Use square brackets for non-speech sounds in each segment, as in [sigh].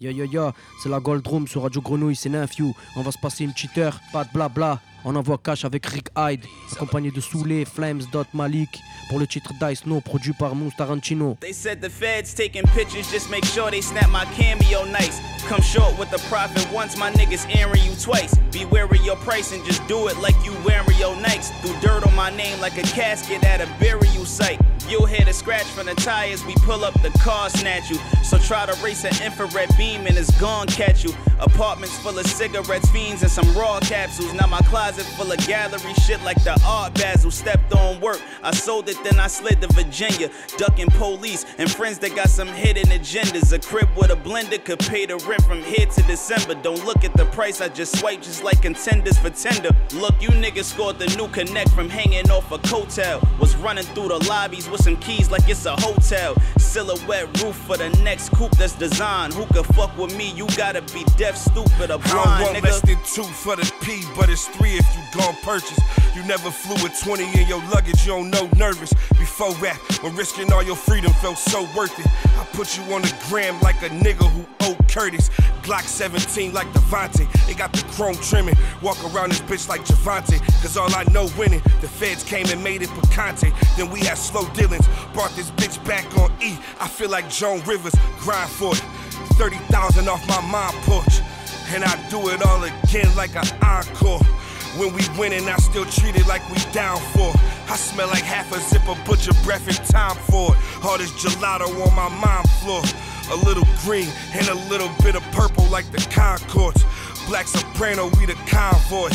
Yo yo yo, c'est la Gold Room sur Radio Grenouille, c'est Nephew. On va se passer une petite heure, pas de blabla. On envoie cash avec Rick Hyde, accompagné de Soulé, Flames, Dot Malik, pour le titre Dice No, produit par Moose Tarantino. They said the feds taking pictures, just make sure they snap my cameo nice. Come short with the profit once my niggas airing you twice. Be wary your price and just do it like you wearing your Nikes. Do dirt on my name like a casket at a burial site. You'll hear the scratch from the tires, we pull up the car, snatch you. So try to race an infrared beam and it's gone catch you. Apartments full of cigarettes, fiends, and some raw capsules. Now my closet full of gallery shit like the art Basel. Stepped on work, I sold it, then I slid to Virginia. Ducking police and friends that got some hidden agendas. A crib with a blender could pay the rent from here to December. Don't look at the price, I just swipe just like contenders for tender. Look, you niggas scored the new connect from hanging off a coattail. Was running through the lobbies with some keys like it's a hotel. Silhouette roof for the next coupe that's designed. Who could fuck with me? You gotta be deaf, stupid, or I blind, want nigga. less than two for the P, but it's three if you gon' purchase. You never flew with 20 in your luggage, you don't know nervous. Before rap, when risking all your freedom felt so worth it. I put you on the gram like a nigga who owed Curtis. Glock 17 like Devontae. They got the chrome trimming. Walk around this bitch like Javante. Cause all I know winning. The feds came and made it Picante. Then we had slow dealings. Brought this bitch back on E. I feel like Joan Rivers. Grind for it. 30,000 off my mom porch. And I do it all again like an encore. When we winning, I still treat it like we down for. I smell like half a zip of butcher breath and time for it. All this gelato on my mom floor. A little green and a little bit of purple like the Concords. Black soprano, we the convoy.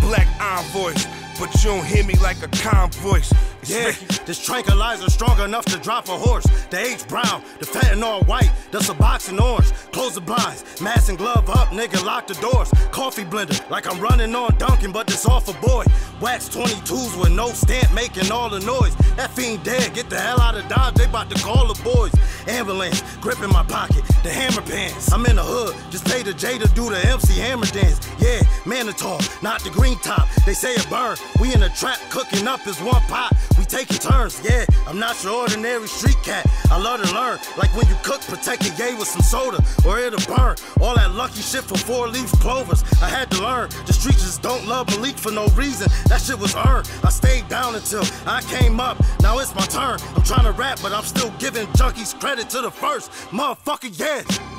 Black envoys, but you don't hear me like a convoy. Yeah, this tranquilizer strong enough to drop a horse. The H brown, the fentanyl white, the Suboxone orange. Close the blinds, mask and glove up, nigga, lock the doors. Coffee blender, like I'm running on Dunkin', but this off a boy. Wax 22s with no stamp, making all the noise. That fiend dead, get the hell out of Dodge, they about to call the boys. Ambulance, grip in my pocket, the hammer pants. I'm in the hood, just pay the J to do the MC hammer dance. Yeah, Manitou, not the green top. They say it burn. We in the trap, cooking up as one pot. Taking turns, yeah. I'm not your ordinary street cat. I love to learn, like when you cook, protect your yay with some soda, or it'll burn. All that lucky shit for four leaf clovers. I had to learn. The streets just don't love Malik for no reason. That shit was earned. I stayed down until I came up. Now it's my turn. I'm trying to rap, but I'm still giving junkies credit to the first. Motherfucker, yeah.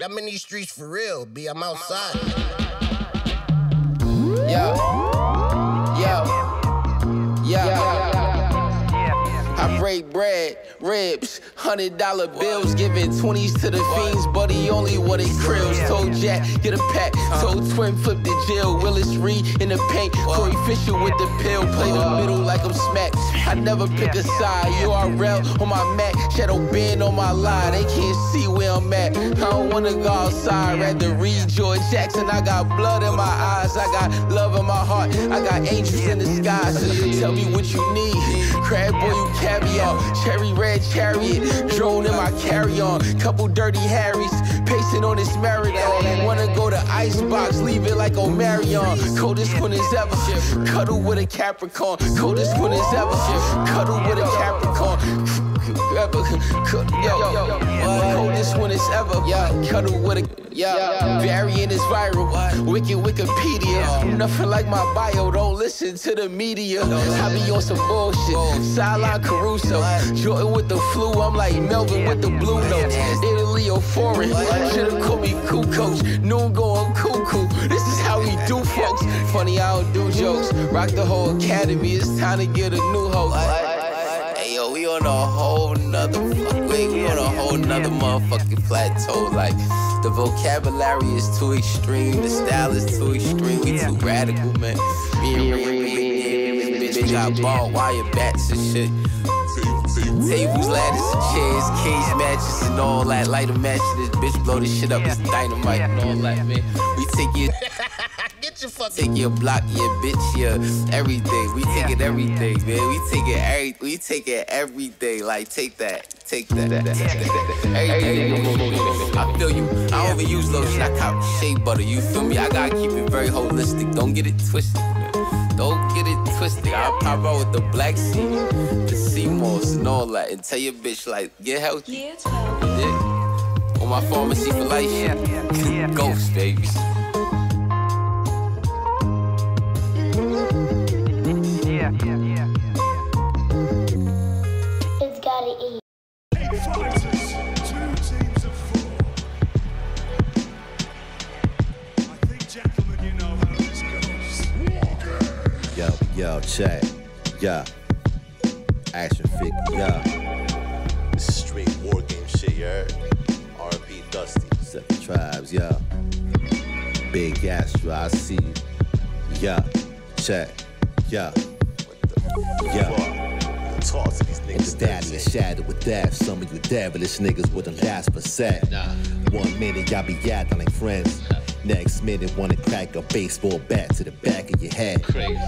I'm in these streets for real, B. I'm outside. Yo. Yo. Yo. I break bread, ribs, hundred dollar bills, giving twenties to the fiends, but he only wanted krills. Told Jack, get a pack. Uh. Told Twin, flip the jail. Willis Reed in the paint. Corey Fisher with the pill, play the middle like I'm smacked. I never pick a side. URL on my Mac, shadow band on my line. They can't see where I'm at. I don't wanna go outside, rather read George Jackson. I got blood in my eyes, I got love in my heart, I got angels in the sky. So you tell me what you need. Crab boy, you caviar, cherry red chariot, drone in my carry on, couple dirty Harrys, pacing on this marathon. Wanna go to icebox, leave it like Omarion. Coldest one is ever. Cuddle with a Capricorn, coldest one is ever. Cuddle with a Capricorn. Ever, yo, yo, coldest one is ever. Yeah, cuddle with a yeah, variant is viral. Wicked Wikipedia. Nothing like my bio. Don't listen to the media. I be on some bullshit. Sideline Caruso. Jordan with the flu. I'm like Melvin with the blue notes. Italy or foreign. Should've called me cool coach. Noon going cuckoo. This is how we do, folks. Funny, I don't do jokes. Rock the whole academy. It's time to get a new host. On a whole nother fuck, we on a whole nother motherfucking plateau. Like the vocabulary is too extreme, the style is too extreme, we too radical, man. Me and me, bitch got ball wire bats and shit. Tables, ladders, and chairs, cage matches, and all that. Light a match, this bitch blow this shit up. It's dynamite and all that, man. We take it. [laughs] Get your fucking. Take your block, your bitch, your everything. We taking everything, man. We taking every, we taking everything. Like take that, take that. that, that, Everything. I feel you. I don't even use lotion. I cop shea butter. You feel me? I gotta keep it very holistic. Don't get it twisted. Don't get it twisted. I pop out with the black seed, the sea moss and all that, and tell your bitch like get healthy. Yeah. On my pharmacy for life. Yeah. Ghost baby. It's gotta eat. Two teams of four. I think, gentlemen, Yo, yo, check. Yeah. Action figure, yeah. This is straight war game shit, you heard? R&B Dusty. Seven tribes, yeah. Big Astro, I see you. Yeah. Check. Yeah. Yeah. Fuck. Talk to these niggas. the daddy is shattered with death. Some of you devilish niggas wouldn't last per set. One minute y'all be like friends. Next minute wanna crack a baseball bat to the back of your head.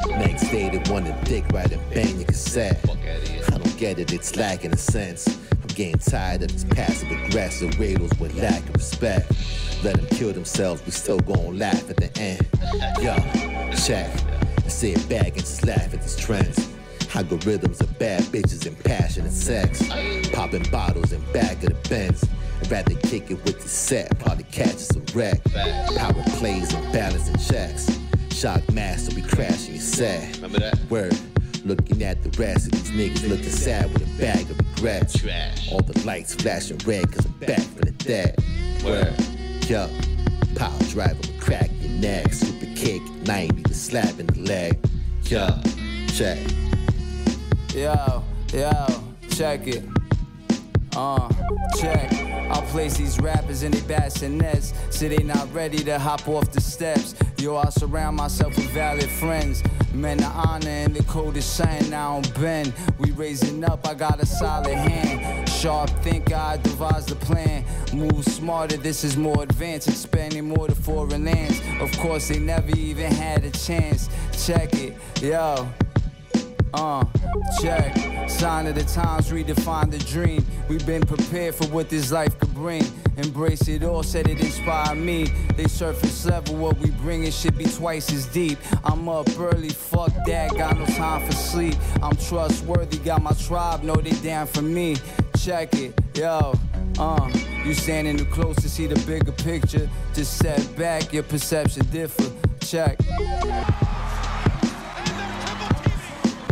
Next day they wanna dick right and bang your cassette. I don't get it, it's lacking a sense. I'm getting tired of these passive aggressive riddles with lack of respect. Let them kill themselves, we still gon' laugh at the end. Yo, check. I sit back and just laugh at these trends. Algorithms of bad bitches and passionate sex. Popping bottles in back of the Benz. I'd rather kick it with the set, probably catch us a wreck. Power plays and balancing checks. Shock master, we crashing your set. Remember that? Word. Looking at the rest of these niggas looking sad with a bag of regrets. All the lights flashing red cause I'm back for the dead. Word. Yo. Power driver will crack your neck. Super kick, 90 to slap in the leg. Yo. Check. Yo, yo, check it. Uh, check. I'll place these rappers in their bassinets, so they not ready to hop off the steps. Yo, I surround myself with valid friends. Men of honor and the code is saying I don't bend. We raising up, I got a solid hand. Sharp thinker, I devise the plan. Move smarter, this is more advanced. Expanding more to foreign lands. Of course, they never even had a chance. Check it, yo. Uh, check. Sign of the times, redefine the dream. We've been prepared for what this life could bring. Embrace it all, said it inspired me. They surface level, what we bring it should be twice as deep. I'm up early, fuck that, got no time for sleep. I'm trustworthy, got my tribe, know they down for me. Check it, yo. Uh, you standing too close to see the bigger picture. Just set back, your perception differ. Check.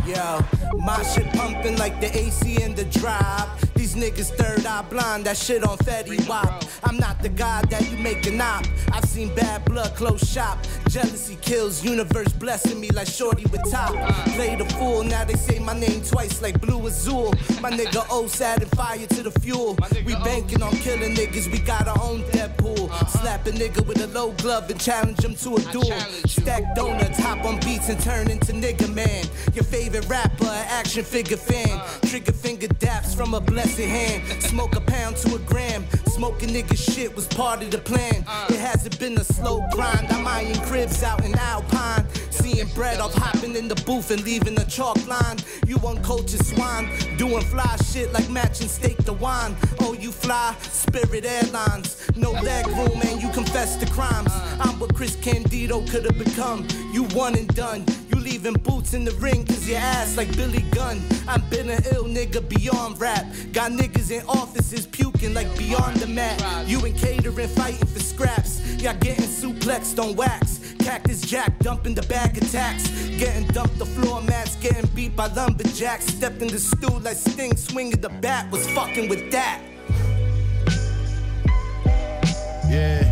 Yo, my shit pumping like the AC in the drive. These niggas third eye blind, that shit on Fetty Wap. I'm not the guy that you make an op. I've seen bad blood close shop. Jealousy kills, universe blessing me like Shorty with top. Play the fool, now they say my name twice like Blue Azul. My nigga O sad and fire to the fuel. We banking on killing niggas, we got our own Deadpool. Slap a nigga with a low glove and challenge him to a duel. Stack donuts, hop on beats and turn into nigga man. Your favorite rapper, action figure fan. Trigger finger daps from a blessed hand. Smoke a pound to a gram. Smoking nigga shit was part of the plan. Uh. It hasn't been a slow grind. I'm eyeing cribs out in Alpine. Seeing bread off hopping in the booth and leaving the chalk line. You uncultured swine. Doing fly shit like matching steak to wine. Oh, you fly, Spirit Airlines. No leg room and you confess the crimes. Uh. I'm what Chris Candido could have become. You one and done. You leaving boots in the ring cause your ass like Billy Gunn. I've been an ill nigga beyond rap. Got niggas in offices puking like beyond the mat. You in catering fighting for scraps. Y'all getting suplexed on wax. Cactus Jack dumping the bag attacks. Getting dumped the floor mats. Getting beat by lumberjacks. Stepped in the stool like Sting swinging the bat. Was fucking with that. Yeah.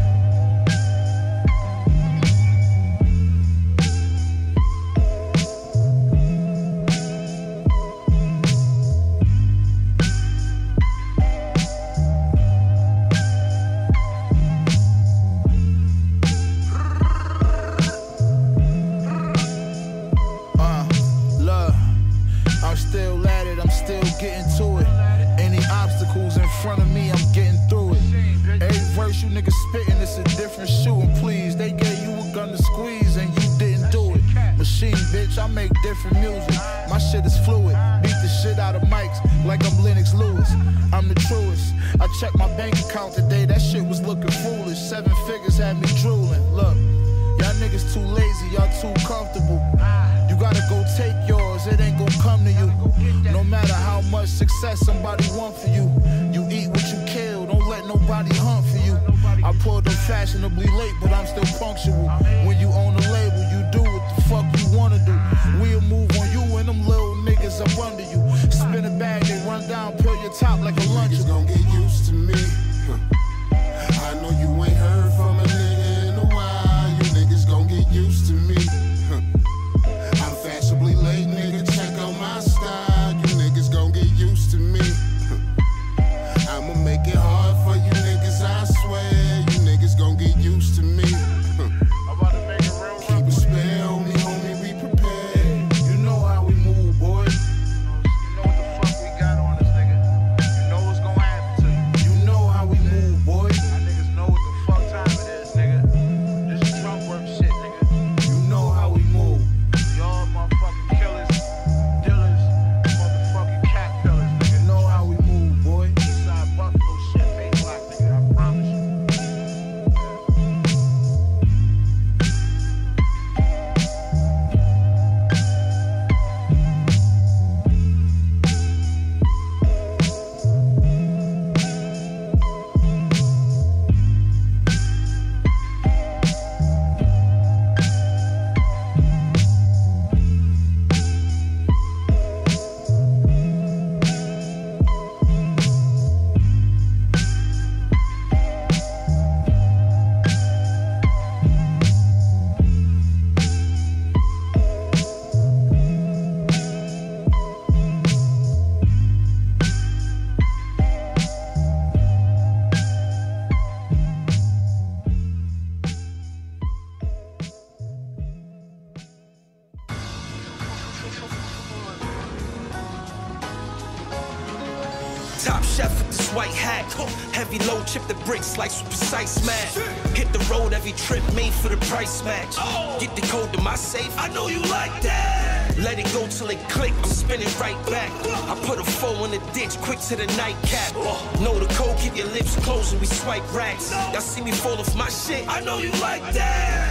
Chip the bricks, slice with precise match. Hit the road every trip, made for the price match. Oh. Get the code to my safe, I know you like that. Let it go till it click, I'm spinning right back. I put a four in the ditch, quick to the nightcap. Oh. Know the code, keep your lips closed and we swipe racks. Y'all see me fall off my shit, I know you like that.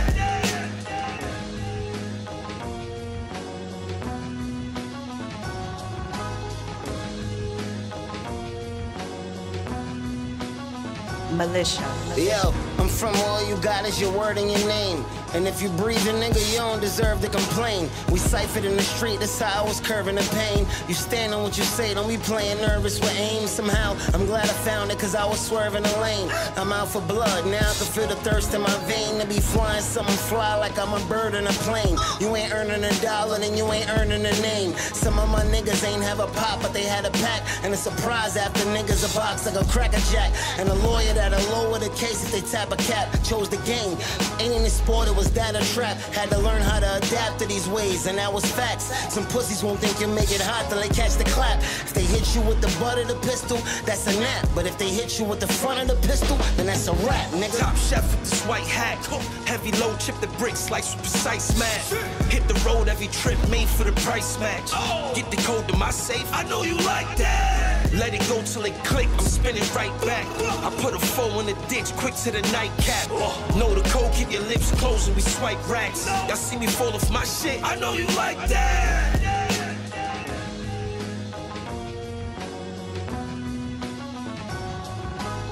Militia. Yo, I'm from all you got is your word and your name. And if you breathe a nigga, you don't deserve to complain. We ciphered in the street, that's how I was curving the pain. You stand on what you say, don't be playing nervous with aim. Somehow, I'm glad I found it, cause I was swerving the lane. I'm out for blood, now I can feel the thirst in my vein. To be flying something fly like I'm a bird in a plane. You ain't earning a dollar, then you ain't earning a name. Some of my niggas ain't have a pop, but they had a pack. And a surprise after niggas a box like a cracker jack. And a lawyer that'll lower the case if they tap a cap. Chose the game. Ain't in the sport, it was that a trap. Had to learn how to adapt to these ways, and that was facts. Some pussies won't think you make it hot till they catch the clap. If they hit you with the butt of the pistol, that's a nap. But if they hit you with the front of the pistol, then that's a rap, nigga. Top chef with this white hat. Heavy load, chip the bricks, slice with precise match. Hit the road every trip, made for the price match. Oh. Get the code to my safe, I know you like that. Let it go till it click, I'm spinning right back. I put a four in the ditch, quick to the nightcap. Know the code, keep your lips closed and we swipe racks. Y'all see me fall off my shit, I know you like that.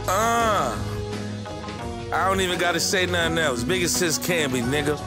Uh, I don't even gotta say nothing else. Big as sis can be, nigga.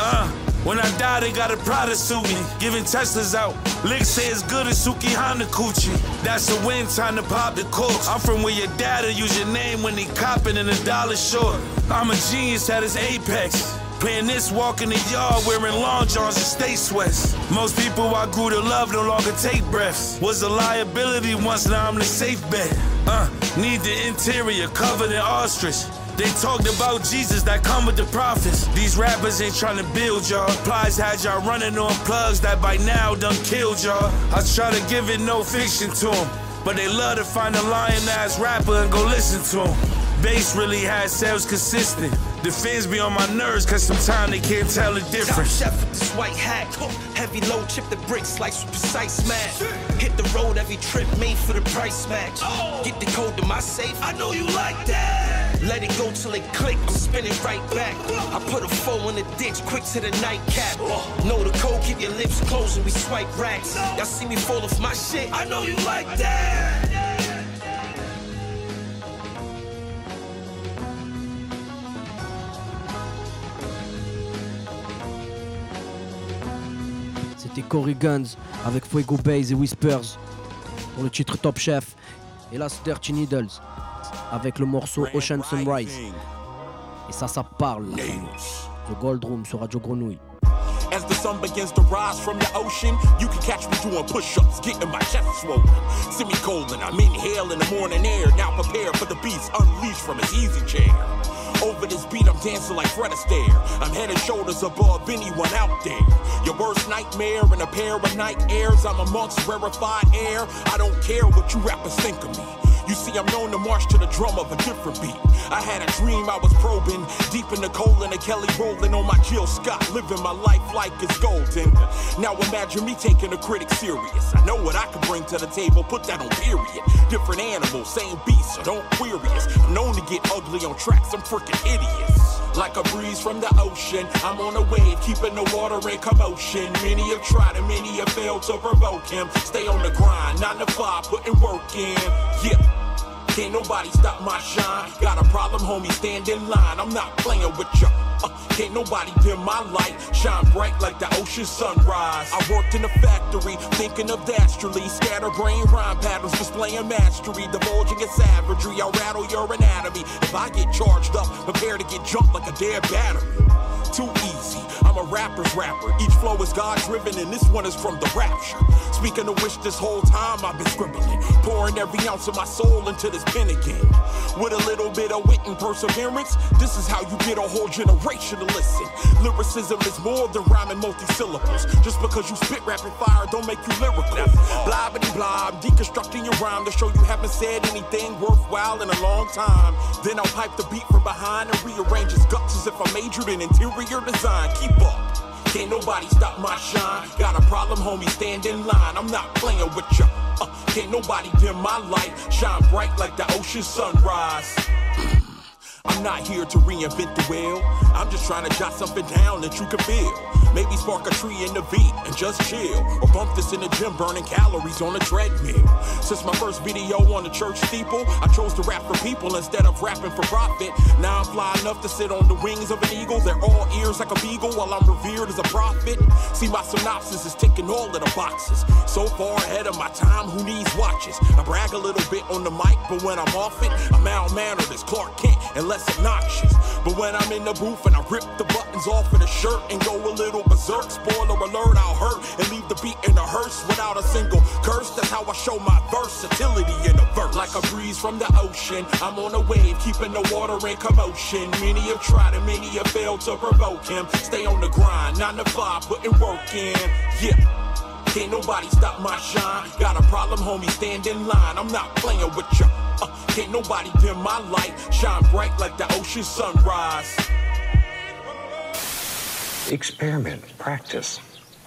Uh, when I die, they got a Prada suit me. Giving Teslas out. Lick say it's good as Suki Hanakuchi. That's a win, time to pop the corks. I'm from where your dad'll use your name when he copping and a dollar short. I'm a genius at his apex. Playing this, walking the yard, wearing long johns and stay sweats. Most people I grew to love no longer take breaths. Was a liability once, now I'm the safe bet. Uh, need the interior covered in ostrich. They talked about Jesus that come with the prophets. These rappers ain't trying to build y'all. Plies had y'all running on plugs that by now done killed y'all. I try to give it no fiction to them. But they love to find a lying ass rapper and go listen to him. Bass really had sales consistent. The fans be on my nerves, cause sometimes they can't tell the Top difference. chef with this white hat. Heavy load, chip the bricks, slice with precise match. Hit the road every trip, made for the price match. Oh. Get the code to my safe, I know you like that. Let it go till it click, I'm spinning right back. I put a foe in the ditch, quick to the nightcap. Know the code, keep your lips closed and we swipe racks. Y'all see me fall off my shit, I know you like that. C'était Cory Guns avec Fuego Bass et Whispers pour le titre Top Chef. Et là, c'est Dirty Needles avec le morceau Ocean Sunrise. Et ça, ça parle. The Gold Room sur Radio Grenouille. As the sun begins to rise from the ocean, you can catch me doing push-ups, getting my chest swollen. Semicolon, I'm inhaling the morning air, now prepare for the beast unleashed from his easy chair. Over this beat, I'm dancing like Fred Astaire. I'm head and shoulders above anyone out there. Your worst nightmare in a pair of night airs. I'm amongst rarefied air. I don't care what you rappers think of me. You see, I'm known to march to the drum of a different beat. I had a dream I was probing deep in the coal and the Kelly rolling on my Jill Scott, living my life like it's golden. Now imagine me taking a critic serious. I know what I can bring to the table, put that on period. Different animals, same beast, so don't query us. I'm known to get ugly on tracks, I'm freaking idiots. Like a breeze from the ocean, I'm on a wave, keeping the water in commotion. Many have tried and many have failed to provoke him. Stay on the grind, nine to five, putting work in. Yeah. Can't nobody stop my shine. Got a problem, homie, stand in line. I'm not playing with ya. Uh, can't nobody dim my light. Shine bright like the ocean sunrise. I worked in a factory, thinking of dastardly. Scatterbrain rhyme patterns, displaying mastery. Divulging its savagery, I'll rattle your anatomy. If I get charged up, prepare to get jumped like a dead battery. Too easy. A rapper's rapper. Each flow is God driven, and this one is from the rapture. Speaking of which, this whole time I've been scribbling, pouring every ounce of my soul into this pen again. With a little bit of wit and perseverance, this is how you get a whole generation to listen. Lyricism is more than rhyming multi-syllables. Just because you spit rapid fire don't make you lyrical. Blah blah blah. I'm deconstructing your rhyme to show you haven't said anything worthwhile in a long time. Then I'll pipe the beat from behind and rearrange his guts as if I majored in interior design. Keep up. Can't nobody stop my shine. Got a problem, homie, stand in line. I'm not playing with ya. Uh, can't nobody dim my light. Shine bright like the ocean sunrise. I'm not here to reinvent the wheel. I'm just trying to jot something down that you can feel. Maybe spark a tree in the beat and just chill. Or bump this in the gym, burning calories on a treadmill. Since my first video on the church steeple, I chose to rap for people instead of rapping for profit. Now I'm fly enough to sit on the wings of an eagle. They're all ears like a beagle while I'm revered as a prophet. See, my synopsis is ticking all of the boxes. So far ahead of my time, who needs watches? I brag a little bit on the mic, but when I'm off it, I'm malmannered as Clark Kent and less obnoxious. But when I'm in the booth and I rip the buttons off of the shirt and go a little berserk, spoiler alert, I'll hurt and leave the beat in a hearse without a single curse. That's how I show my versatility in a verse. Like a breeze from the ocean, I'm on a wave, keeping the water in commotion. Many have tried and many have failed to provoke him. Stay on the grind, nine to five, putting work in. Yeah. Can't nobody stop my shine. Got a problem, homie, stand in line. I'm not playing with ya. Uh, can't nobody dim my light. Shine bright like the ocean sunrise. Experiment, practice.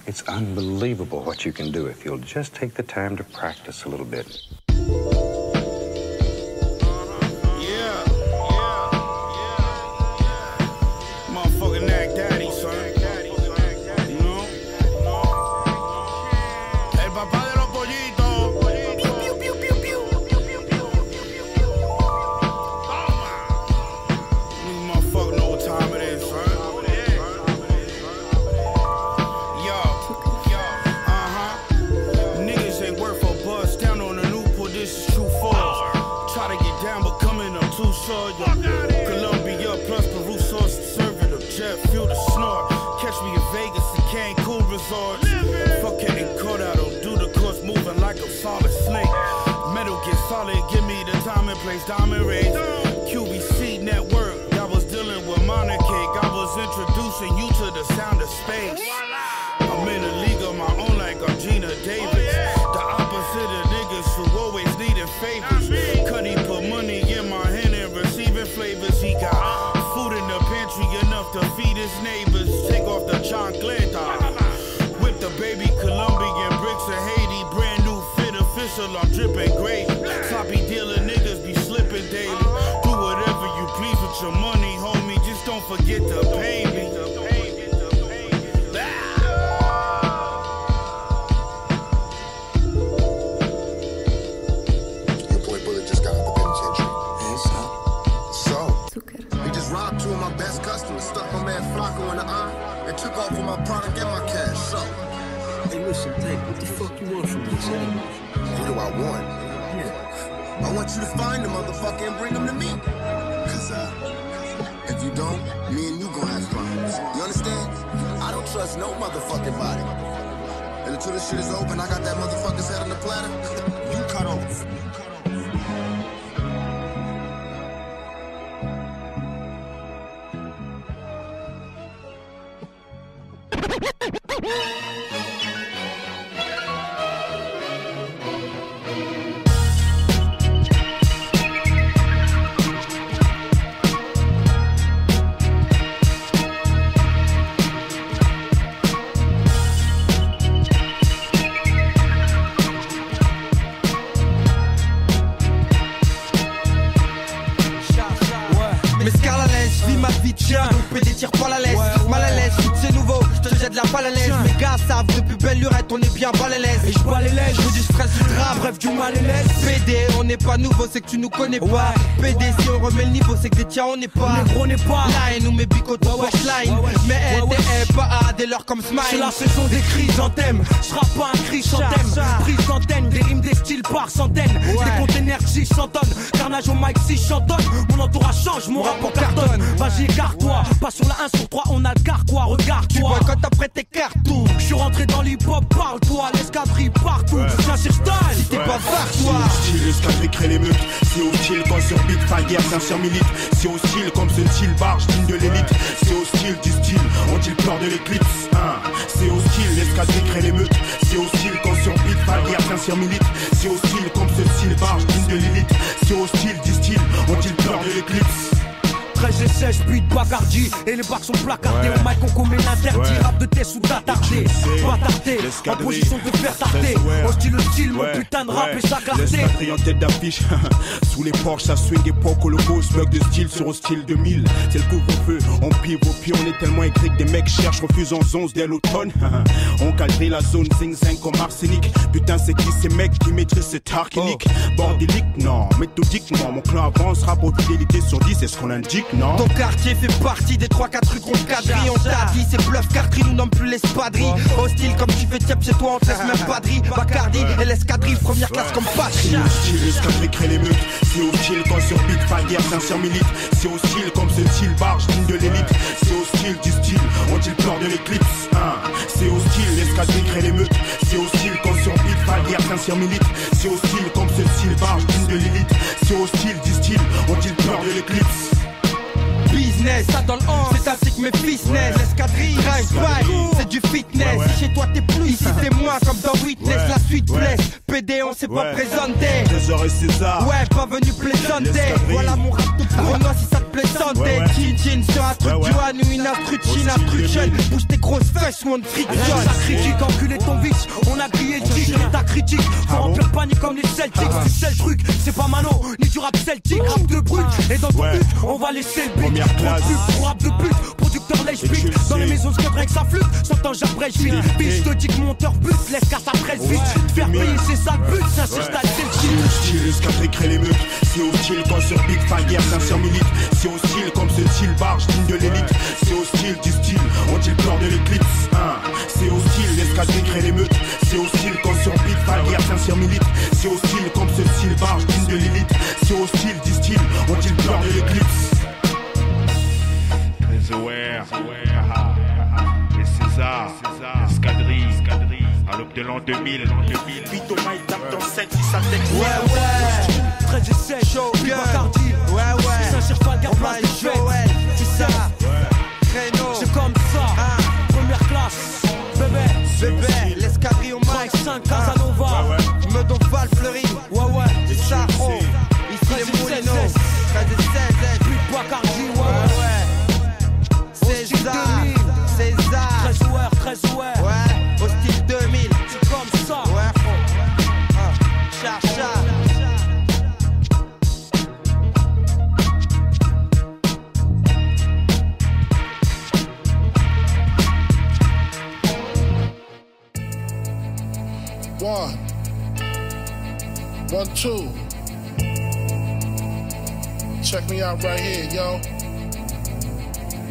It's unbelievable what you can do if you'll just take the time to practice a little bit. Diamond rays. QBC network, I was dealing with monarchic. I was introducing you to the sound of space. I'm in a league of my own like I'm Geena Davis. Oh, the opposite of niggas who always needed favors. Cuddy put money in my hand and receiving flavors. He got food in the pantry. Enough to feed his neighbors. Take off the chancleta. Whip the baby Colombian bricks of Haiti. Brand new fit official, I'm dripping great. Sloppy dealer please your money, homie. Just don't forget to pay me. Your boy Bullet just got out the penitentiary. So? He just robbed two of my best customers, stuck my man Flacco in the eye, and took off with my product and my cash. So? Hey, listen, Tank, what the fuck you want from me, son? What do I want? Yeah. I want you to find the motherfucker and bring him to me. Me and you gonna have problems. You understand? I don't trust no motherfucking body. And until this shit is open, I got that motherfucker's head on the platter. [laughs] you cut off. C'est que tu nous connais pas. PD, si on remet le niveau, c'est que des tiens, on n'est pas. on n'est pas. Line ou mes bicots, toi, line. Mais elle, pas A, dès lors comme smile. C'est la saison des thème. J'rappe pas un cri sans thème. Prise d'antenne, des rimes, des styles par centaines. Des containers 600 tonnes. Carnage au mic si chantonne. Mon entourage change, mon rapport cartonne. Vas-y, écarte-toi. Pas sur la 1 sur 3, on a le carquois. Regarde-toi. Tu quand après tes cartons. Rentré dans l'hip-hop, parle-toi. L'escadrille partout. Viens sur style. Si t'es pas toi. Hostile, l'escadrille crée les meutes. C'est hostile quand sur Big Fire, sincère milite. C'est hostile comme ce style barge, digne de l'élite. C'est hostile style, ont-ils peur de l'éclipse hein C'est hostile, l'escadrille crée les meutes. C'est hostile quand sur Big Fire, sincère milite. C'est hostile comme ce style barge, digne de l'élite. C'est hostile, disent-ils, ont-ils peur de l'éclipse 13 et 16, puis de Bacardi Et les bacs sont placardés. Ouais. Au mic on commet l'interdit. Rap de test ou d'attardé Pas tardé En position de faire tarder. Hostile le style, mon putain de rap et sa clarté en tête d'affiche. [laughs] Sous les Porsche ça swing époque holocauste Bug de style sur hostile 2000 C'est le couvre-feu. On pive au pied on est tellement écrit que des mecs cherchent Refusent en 11 dès l'automne. [laughs] On calcule la zone zing zing comme arsenic. Putain c'est qui ces mecs qui maîtrisent cet archénique Bordélique non. Méthodiquement mon clan pour fidélité sur 10 C'est ce qu'on indique non? Ton quartier fait partie des 3-4 rues qu'on quadrille. On t'a dit, c'est bluff, carterie, nous nomme plus l'espadrille. Hostile comme tu fais tiep chez toi, on te laisse même pas de riz. Bacardi et l'escadrille, première classe comme patrie. C'est hostile, crée les meutes. C'est hostile quand sur Big Fire, sincère milite. C'est hostile comme ce style barge, digne de l'élite. C'est hostile du style, ont-ils peur de l'éclipse hein? C'est hostile, l'escadrille crée les meutes. C'est hostile quand sur Big Fire, sincère milite. C'est hostile comme ce style barge, digne de l'élite. C'est hostile, disent-ils, ont-ils peur de l'éclipse? Business, ça dans le hand, c'est ainsi que mes business. L'escadrille, drive by, c'est du fitness. Si chez toi t'es plus, ici t'es moins comme dans Witness. Ouais. La suite Ouais. blesse, PD on s'est pas présenté. Trésor et César. Ouais, pas venu plaisanter. L'escadrille. Voilà mon rap de pour moi si ça te ouais. Chin chin sur un truc du Han ou une instru de Chine, un truc jeune. Bouge tes grosses fesses ou on te frictionne. Ça critique, enculé ton vice, on a grillé le titre ta critique. Faut remplir le panier comme les Celtics, Ah. sais le truc, c'est pas Mano, ni du rap celtique, rap de brut. Et dans ton but, on va laisser le beat. Première classe. Trop de de pute, producteur lèche le Dans les maisons, ce avec sa flûte, s'entend j'abrège vite. Biche te dit que monteur but, laisse qu'à sa presse vite. Faire payer, c'est ça le but, ça c'est style, c'est le C'est shit. hostile, l'escadrille crée les meutes. C'est hostile quand sur Big Fire, sincère milite. C'est hostile comme ce style barge, digne de l'élite. C'est hostile du style, ont-ils peur de l'éclipse hein? C'est hostile, l'escadrille crée les meutes. C'est hostile quand sur Big Fire, sincère milite. C'est hostile comme ce style barge, digne de l'élite. C'est hostile, disent-ils, ont-ils peur de l'éclipse Zouer, les Césars, Escadrille, à l'aube de l'an 2000, l'an 2000. Vito dans 7. Ouais, ouais. 13 et 7, show, bien tardi. Ouais, ouais. Saint-Germain, place de Joël, tu sais. Créneau, c'est comme ça. Ah. Première classe, bébé. L'escadrille au Mike, 5 cases out right here, yo.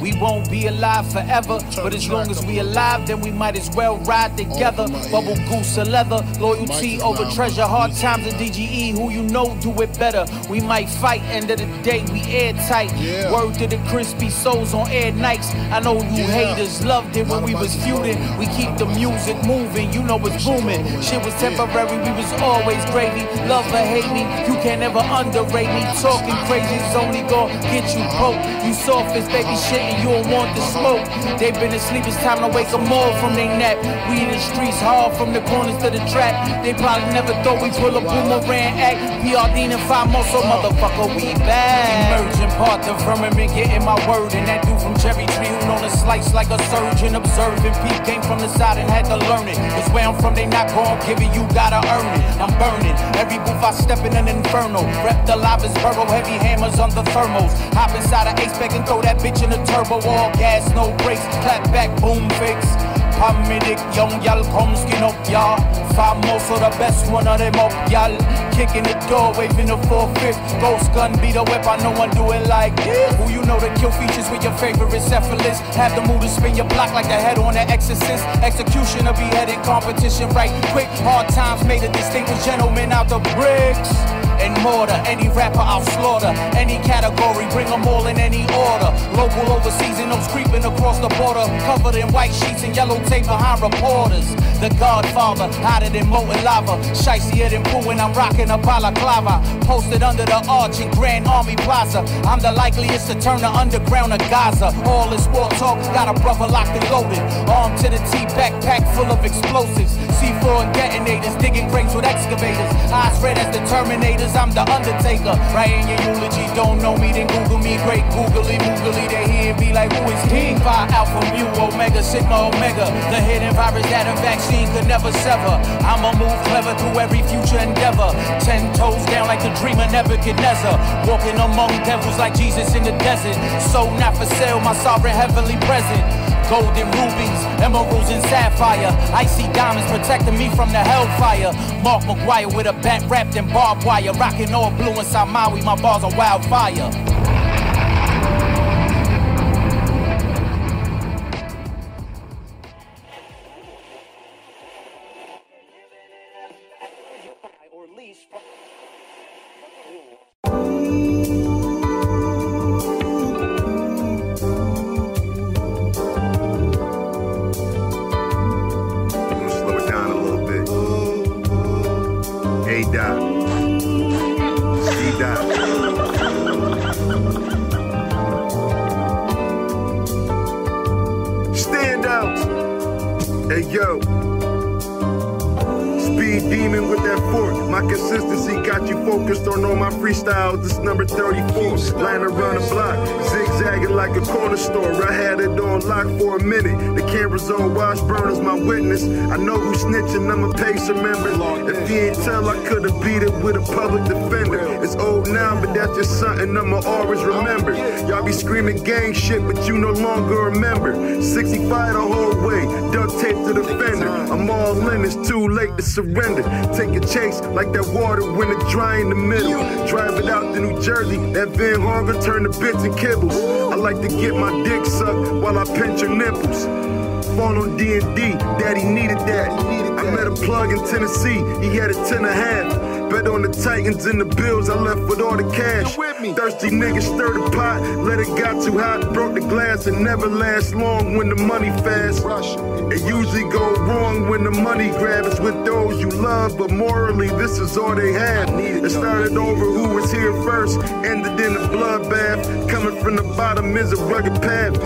We won't be alive forever, but as long as we alive, then we might as well ride together. Bubble goose or leather, loyalty over treasure. Hard times in DGE, who you know do it better. We might fight, end of the day, we airtight. Word to the crispy souls on air nights. I know you haters loved it when we was feuding. We keep the music moving, you know it's booming. Shit was temporary, we was always gravy. Love or hate me, you can't ever underrate me. Talking crazy is only gonna get you broke. You soft as baby shit you don't want the smoke. They've been asleep, it's time to wake them all from their nap. We in the streets hard from the corners to the trap. They probably never thought we pull a boomerang act. PRD and five more, so motherfucker, we back. Emerging part of the firmament, getting my word. And that dude from Cherry Tree who known to slice like a surgeon. Observing peep came from the side and had to learn it. Cause where I'm from, they not gon' give it, you gotta earn it. I'm burning. Every booth I step in an inferno. Rep the lava's burrow, heavy hammers on the thermals. Hop inside a ace spec and throw that bitch in the turbo. All gas, no brakes. Clap back, boom fix. Paramedic, young y'all come skin up, y'all. Famoso, the best one of them up, y'all. Kicking the door, waving the four-fifth. Ghost gun, beat a whip, I know I do it like this. Who you know the kill features with your favorite cephalus. Have the mood to spin your block like the head on an exorcist. Execution of beheaded competition, right quick. Hard times made a distinguished gentleman out the bricks and mortar. Any rapper I'll slaughter. Any category, bring them all in any order. Local overseas and those creeping across the border. Covered in white sheets and yellow tape behind reporters. The Godfather, hotter than molten lava. Shicier than poo when I'm rocking a balaclava. Posted under the arch in Grand Army Plaza. I'm the likeliest to turn the underground to Gaza. All this war talk, got a brother locked and loaded. Armed to the T, backpack full of explosives. C4 and detonators, digging graves with excavators. Eyes red as the Terminators, I'm the Undertaker. In your eulogy, don't know me, then Google me. Great googly moogly, they hear me like, who is he? Phi Alpha Mu Omega Sigma Omega. The hidden virus that a vaccine could never sever. I'ma move clever through every future endeavor. Ten toes down like the dreamer Nebuchadnezzar. Walking among devils like Jesus in the desert. Soul not for sale, my sovereign heavenly present. Golden rubies, emeralds and sapphire. Icy diamonds protecting me from the hellfire. Mark McGwire with a bat wrapped in barbed wire. Rocking all blue inside Maui, my bars are wildfire. All. This number 34. Lying around the block, zigzagging like a corner store. I had it on lock for a minute. The Washburn is my witness. I know who's snitching, I'm a pacer member. If he ain't tell, I could've beat it with a public defender. It's old now, but that's just something I'ma always remember. Y'all be screaming gang shit, but you no longer remember. 65 the whole way, duct tape to the fender. I'm all in, it's too late to surrender. Take a chase like that water when it dry in the middle. Drive it out to New Jersey, that Van Hunger turn to bits and kibbles. I like to get my dick sucked while I pinch your nipples. Fall on D&D, daddy needed that. I met a plug in Tennessee, he had a ten and a half. Bet on the Titans and the Bills, I left with all the cash. Thirsty niggas stir the pot, let it got too hot, broke the glass. It never lasts long when the money fast. It usually go wrong when the money grab is with those you love, but morally this is all they had. It started over who was here first, ended in a bloodbath. Coming from the bottom is a rugged path.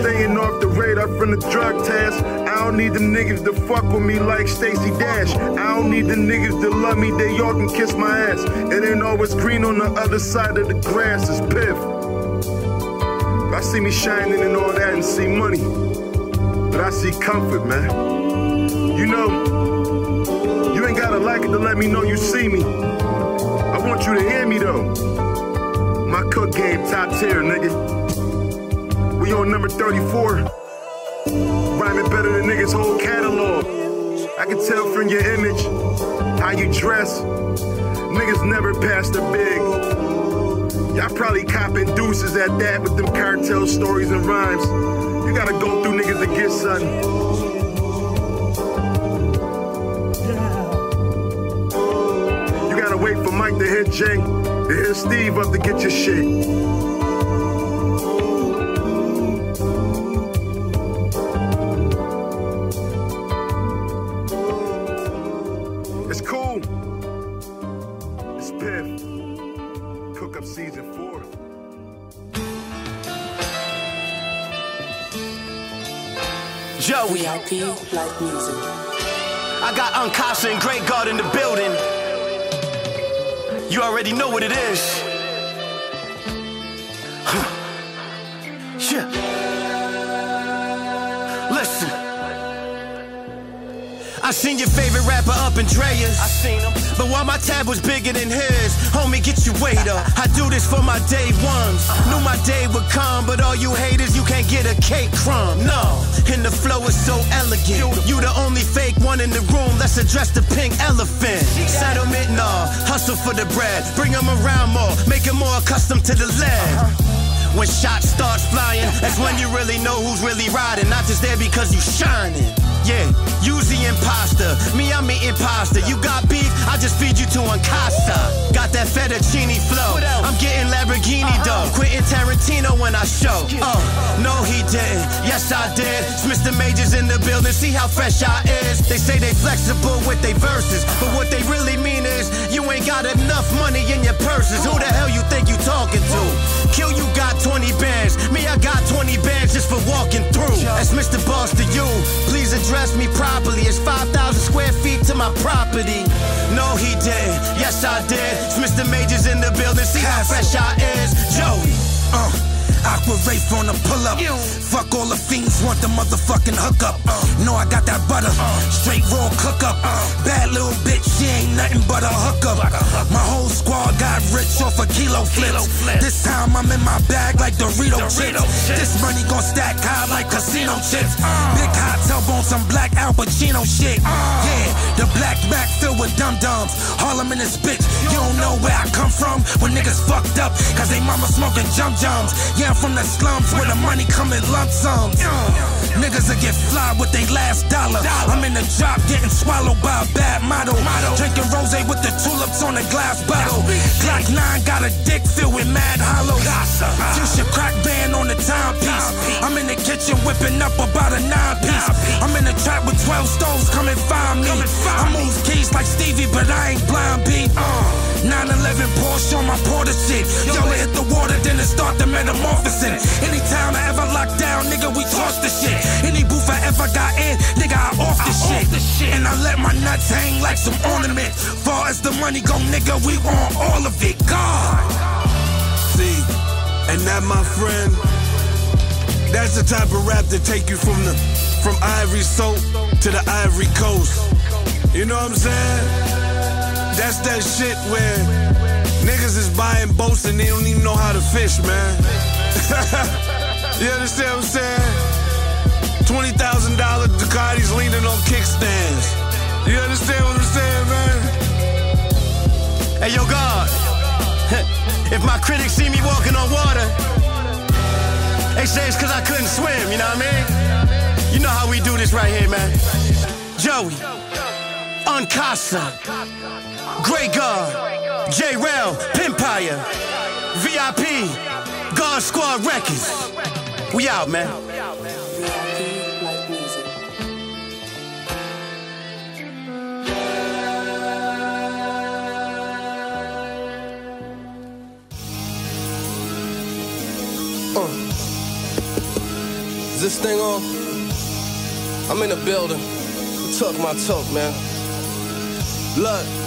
Staying off the radar from the drug test. I don't need the niggas to fuck with me like Stacey Dash. I don't need the niggas to love me, they all can kiss my ass. It ain't always green on the other side of the grass, it's piff. I see me shining and all that and see money. But I see comfort, man. You know, you ain't gotta like it to let me know you see me. I want you to hear me though. My cook game top tier, nigga. We on number 34. Rhyming better than niggas' whole catalog. I can tell from your image, how you dress. Niggas never passed the big. Y'all probably copping deuces at that with them cartel stories and rhymes. You gotta go through niggas to get something. You gotta wait for Mike to hit Jay, to hit Steve up to get your shit. Joey. I got Uncasa and Great God in the building. You already know what it is. Rapper up in Dreas. I seen him. But while my tab was bigger than his, homie, get your weight up. I do this for my day ones. Knew my day would come, but all you haters, you can't get a cake crumb. No. And the flow is so elegant. You the only fake one in the room. Let's address the pink elephant. Settlement, nah. Hustle for the bread. Bring them around more. Make them more accustomed to the lead. When shots starts flying, that's when you really know who's really riding. Not just there because you shining. Yeah, use the imposter. Me, I'm the imposter. You got beef, I just feed you to Uncasa. Got that fettuccine flow. I'm getting Lamborghini though. Quentin Tarantino when I show. Oh, no, he didn't. Yes, I did. It's Mr. Majors in the building. See how fresh I is. They say they flexible with their verses, but what they really mean is you ain't got enough money in your purses. Who the hell you think you talking to? Kill you got 20 bands. Me, I got 20 bands just for walking through. That's Mr. Boss to you. Please address me properly. It's 5,000 square feet to my property. No, he didn't. Yes, I did. Mr. Majors in the building. See how fresh I is. Joey. Uh. Aqua Wraith on the pull up. Fuck all the fiends, want the motherfucking hookup. Uh, know I got that butter. Straight raw cook up. Bad little bitch, she ain't nothing but a hookup. My whole squad got rich off a kilo flips. This time I'm in my bag like Dorito, chips. This money gon' stack high like casino chips. Big hot tub on some black Al Pacino shit. Yeah, the black back filled with dum dums. Harlem in this bitch. You don't know where I come from when niggas fucked up. Cause they mama smoking jump jums. Yeah, I'm from the slums where the money come in lump sums. Uh, niggas will get fly with their last dollar. I'm in the drop getting swallowed by a bad model. Drinking rose with the tulips on a glass bottle. Glock 9 got a dick filled with mad hollows. Your crack band on the timepiece. I'm in the kitchen whipping up about a nine piece. I'm in the trap with 12 stoves, come and find me. I move keys like Stevie, but I ain't blind beat. Uh. 911 Porsche on my Porter shit. Yo, it hit the water, then it start the metamorphosing. Anytime I ever lock down, nigga, we toss the shit. Any booth I ever got in, nigga, I off the, shit. And I let my nuts hang like some ornament. Far as the money go, nigga, we want all of it. God. See, and that, my friend, that's the type of rap that take you from the from Ivory Soap to the Ivory Coast. You know what I'm saying? That's that shit where niggas is buying boats and they don't even know how to fish, man. [laughs] you understand what I'm saying? Twenty thousand dollar Ducatis leaning on kickstands. You understand what I'm saying, man? Hey, yo, God. [laughs] if my critics see me walking on water, they say it's cause I couldn't swim, you know what I mean? You know how we do this right here, man. Joey, Uncasa, Great God, J Rail, Pimpire, VIP, God Squad Records. We out, man. Uh. Is this thing on? I'm in the building. Talk my talk, man. Look,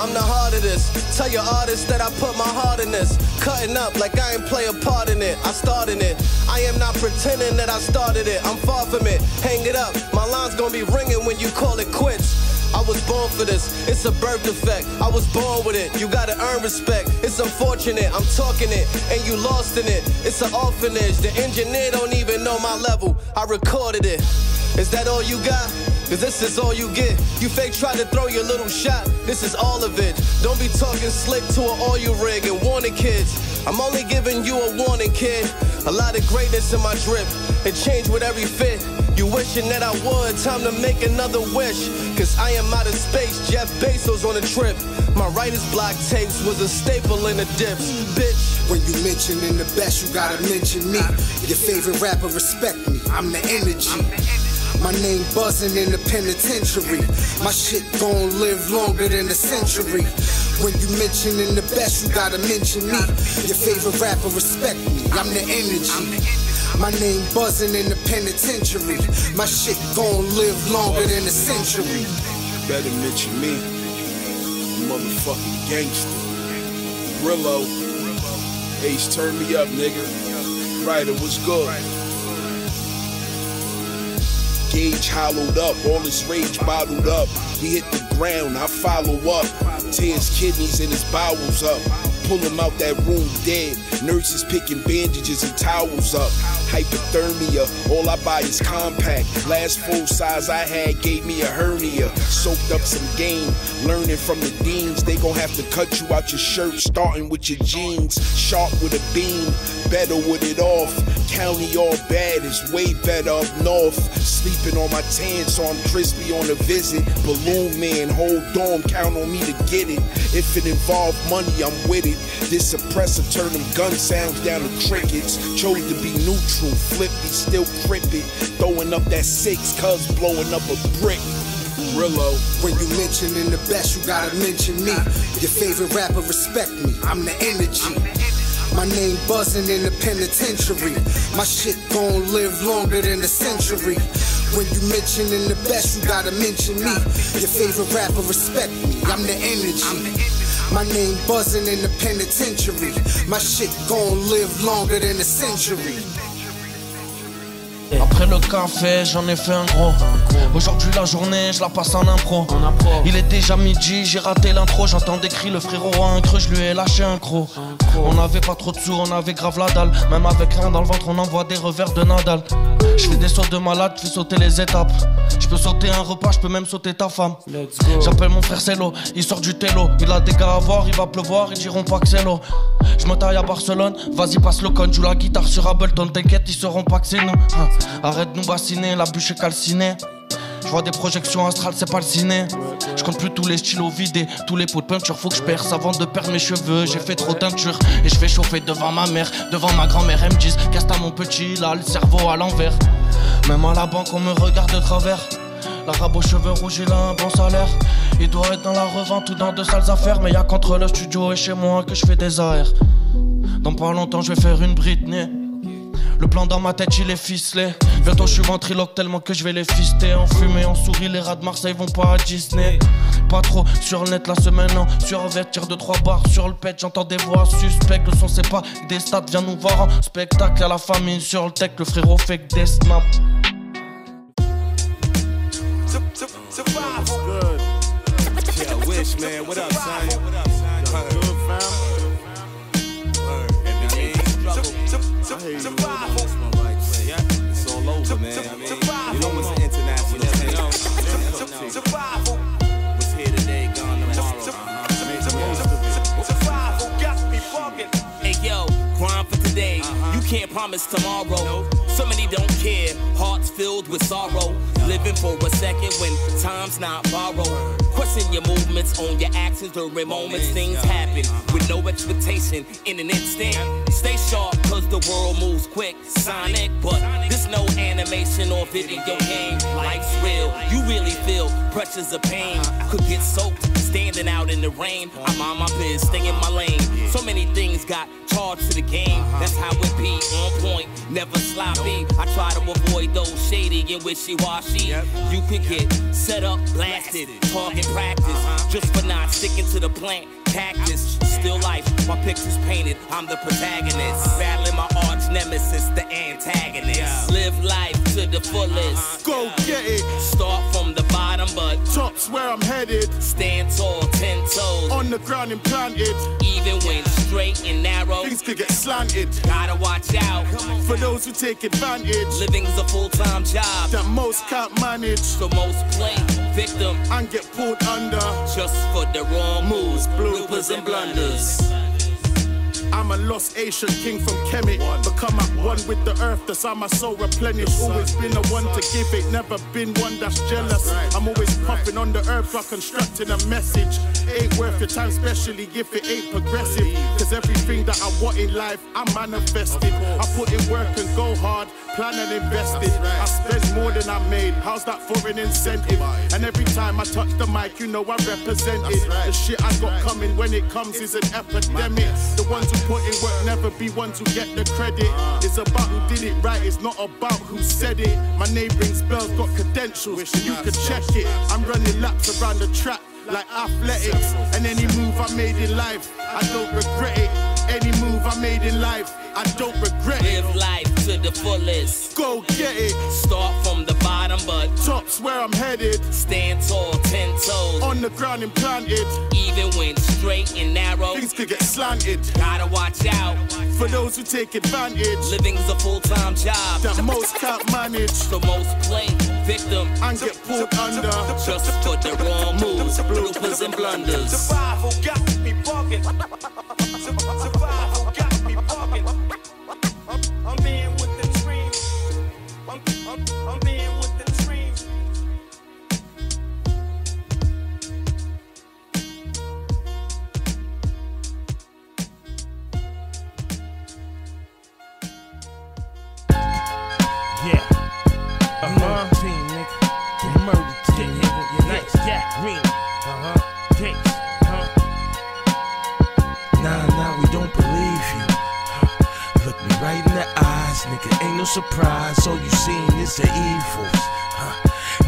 I'm the heart of this. Tell your artists that I put my heart in this. Cutting up like I ain't play a part in it. I started it. I am not pretending that I started it. I'm far from it. Hang it up. My line's gonna be ringing when you call it quits. I was born for this, it's a birth defect. I was born with it, you gotta earn respect. It's unfortunate, I'm talking it, and you lost in it. It's an orphanage, the engineer don't even know my level. I recorded it. Is that all you got? Cause this is all you get. You fake try to throw your little shot, this is all of it. Don't be talking slick to an oil rig and warning kids. I'm only giving you a warning, kid. A lot of greatness in my drip. It changed with every fit. You wishing that I would, time to make another wish. Cause I am out of space, Jeff Bezos on a trip. My writer's block tapes was a staple in the dips, bitch. When you mentioning the best, you gotta mention me. Your favorite rapper, respect me. I'm the energy. My name buzzing in the penitentiary. My shit gon' live longer than a century. When you mentioning the best, you gotta mention me. Your favorite rapper, respect me. I'm the energy. My name buzzing in the penitentiary. My shit gon' live longer than a century. Better mention me. Motherfucking gangster. Brillo. Ace, turn me up, nigga. Ryder, what's good? Gauge hollowed up, all his rage bottled up. He hit the ground, I follow up. Tear his kidneys and his bowels up. Pull him out that room dead. Nurses picking bandages and towels up. Hypothermia, all I buy is compact. Last full size I had gave me a hernia. Soaked up some game, learning from the deans. They gon' have to cut you out your shirt, starting with your jeans. Sharp with a beam, better with it off. County all bad is way better up north. Sleeping on my tan, so I'm crispy on a visit. Balloon man, hold on, count on me to get it. If it involved money, I'm with it. This suppressor turn them gun sounds down to crickets. Chose to be neutral, flippy, still crippy. Throwing up that six, cuz blowing up a brick. Rillo. When you mentioning the best, you gotta mention me. Your favorite rapper, respect me. I'm the energy. My name buzzing in the penitentiary. My shit gon' live longer than a century. When you mentioning the best, you gotta mention me. Your favorite rapper, respect me. I'm the energy. My name buzzing in the penitentiary. My shit gon' live longer than a century. Après le café, j'en ai fait un gros. Aujourd'hui, la journée, je la passe en impro. Il est déjà midi, j'ai raté l'intro. J'entends des cris, le frérot a un creux, je lui ai lâché un croc. On avait pas trop de sous, on avait grave la dalle. Même avec rien dans le ventre, on envoie des revers de Nadal. Je fais des sauts de malade, je fais sauter les étapes. Je peux sauter un repas, je peux même sauter ta femme. J'appelle mon frère Celo, il sort du télo. Il a des gars à voir, il va pleuvoir, ils diront pas que c'est l'eau. Je me taille à Barcelone, vas-y passe le con, joue la guitare sur Ableton, t'inquiète, ils sauront pas que c'est nous. Hein. Arrête de nous bassiner, la bûche est calcinée. Je vois des projections astrales, c'est pas le ciné. Je compte plus tous les stylos vidés, tous les pots de peinture, faut que je perce avant de perdre mes cheveux. J'ai fait trop de teinture et je fais chauffer devant ma mère, devant ma grand-mère. Elle me disent, casse mon petit, là, le cerveau à l'envers. Même à la banque, on me regarde de travers. L'arabe aux cheveux rouges, il a un bon salaire. Il doit être dans la revente ou dans de sales affaires. Mais y a qu'entre le studio et chez moi que je fais des AR. Dans pas longtemps, je vais faire une Britney. Le plan dans ma tête, il est ficelé. Bientôt, je suis ventriloque tellement que je vais les fister. En fumée, en souris, les rats de Marseille vont pas à Disney. Pas trop sur le net la semaine, non. Survertir de trois barres sur le pet, j'entends des voix suspectes. Le son, c'est pas des stats, viens nous voir en spectacle. À la famille sur le tech, le frérot fait que des snaps. Good. Yeah, I wish, man. What up, son? I hear you. Yeah, it's all over, man. I mean, you know it's an international thing. Survival. What's here today, gone tomorrow. Uh-huh. Make the most of it. Survival got me bugging. Hey yo, grind for today. You can't promise tomorrow. So many don't care. Hearts filled with sorrow. Living for a second when time's not borrowed. Question your movements on your actions during moments. Things happen with no expectation in an instant. Stay sharp cause the world moves quick. Sonic, but this no animation or video game. Life's real. You really feel pressures of pain. Could get soaked standing out in the rain. I'm on my biz, staying in my lane. So many things got charged to the game. That's how it be. On point, never sloppy. I try to avoid those shady and wishy-washy. You could get set up, blasted, target practice. Uh-huh. Just for not sticking to the plant. Cactus, still life, my picture's painted. I'm the protagonist. Battling my arch nemesis, the antagonist. Live life to the fullest. Go get it. Start from the but top's where I'm headed. Stand tall, ten toes. On the ground implanted. Even when straight and narrow, things could get slanted. Gotta watch out for those who take advantage. Living's a full time job that most can't manage. So most play victim and get pulled under just for the wrong moves, bloopers and blunders. I'm a lost Asian king from Kemet. Become at one with the earth, that's how my soul replenished. Always been the one to give it, never been one that's jealous. I'm always puffing on the earth while constructing a message. Ain't worth your time, especially if it ain't progressive. Cause everything that I want in life, I manifested. I put in work and go hard, plan and invest it. I spend more than I made, how's that for an incentive? And every time I touch the mic, you know I represent it. The shit I got coming when it comes is an epidemic. The ones who put in work never be one to get the credit. It's about who did it right, it's not about who said it. My neighboring spells got credentials, you can check it. I'm running laps around the track like athletics. And any move I made in life, I don't regret it. Any move I made in life, I don't regret it. Live life to the fullest. Go get it. Start from the bottom, but top's where I'm headed. Stand tall, ten toes. On the ground implanted. Even when straight and narrow, things could get slanted. Gotta watch out for those who take advantage. Living's a full time job that most can't manage. So most play victim and get pulled under just for the wrong moves, bloopers and blunders. Survival got me bugging. [laughs] surprise. All you seen is the evils. Huh.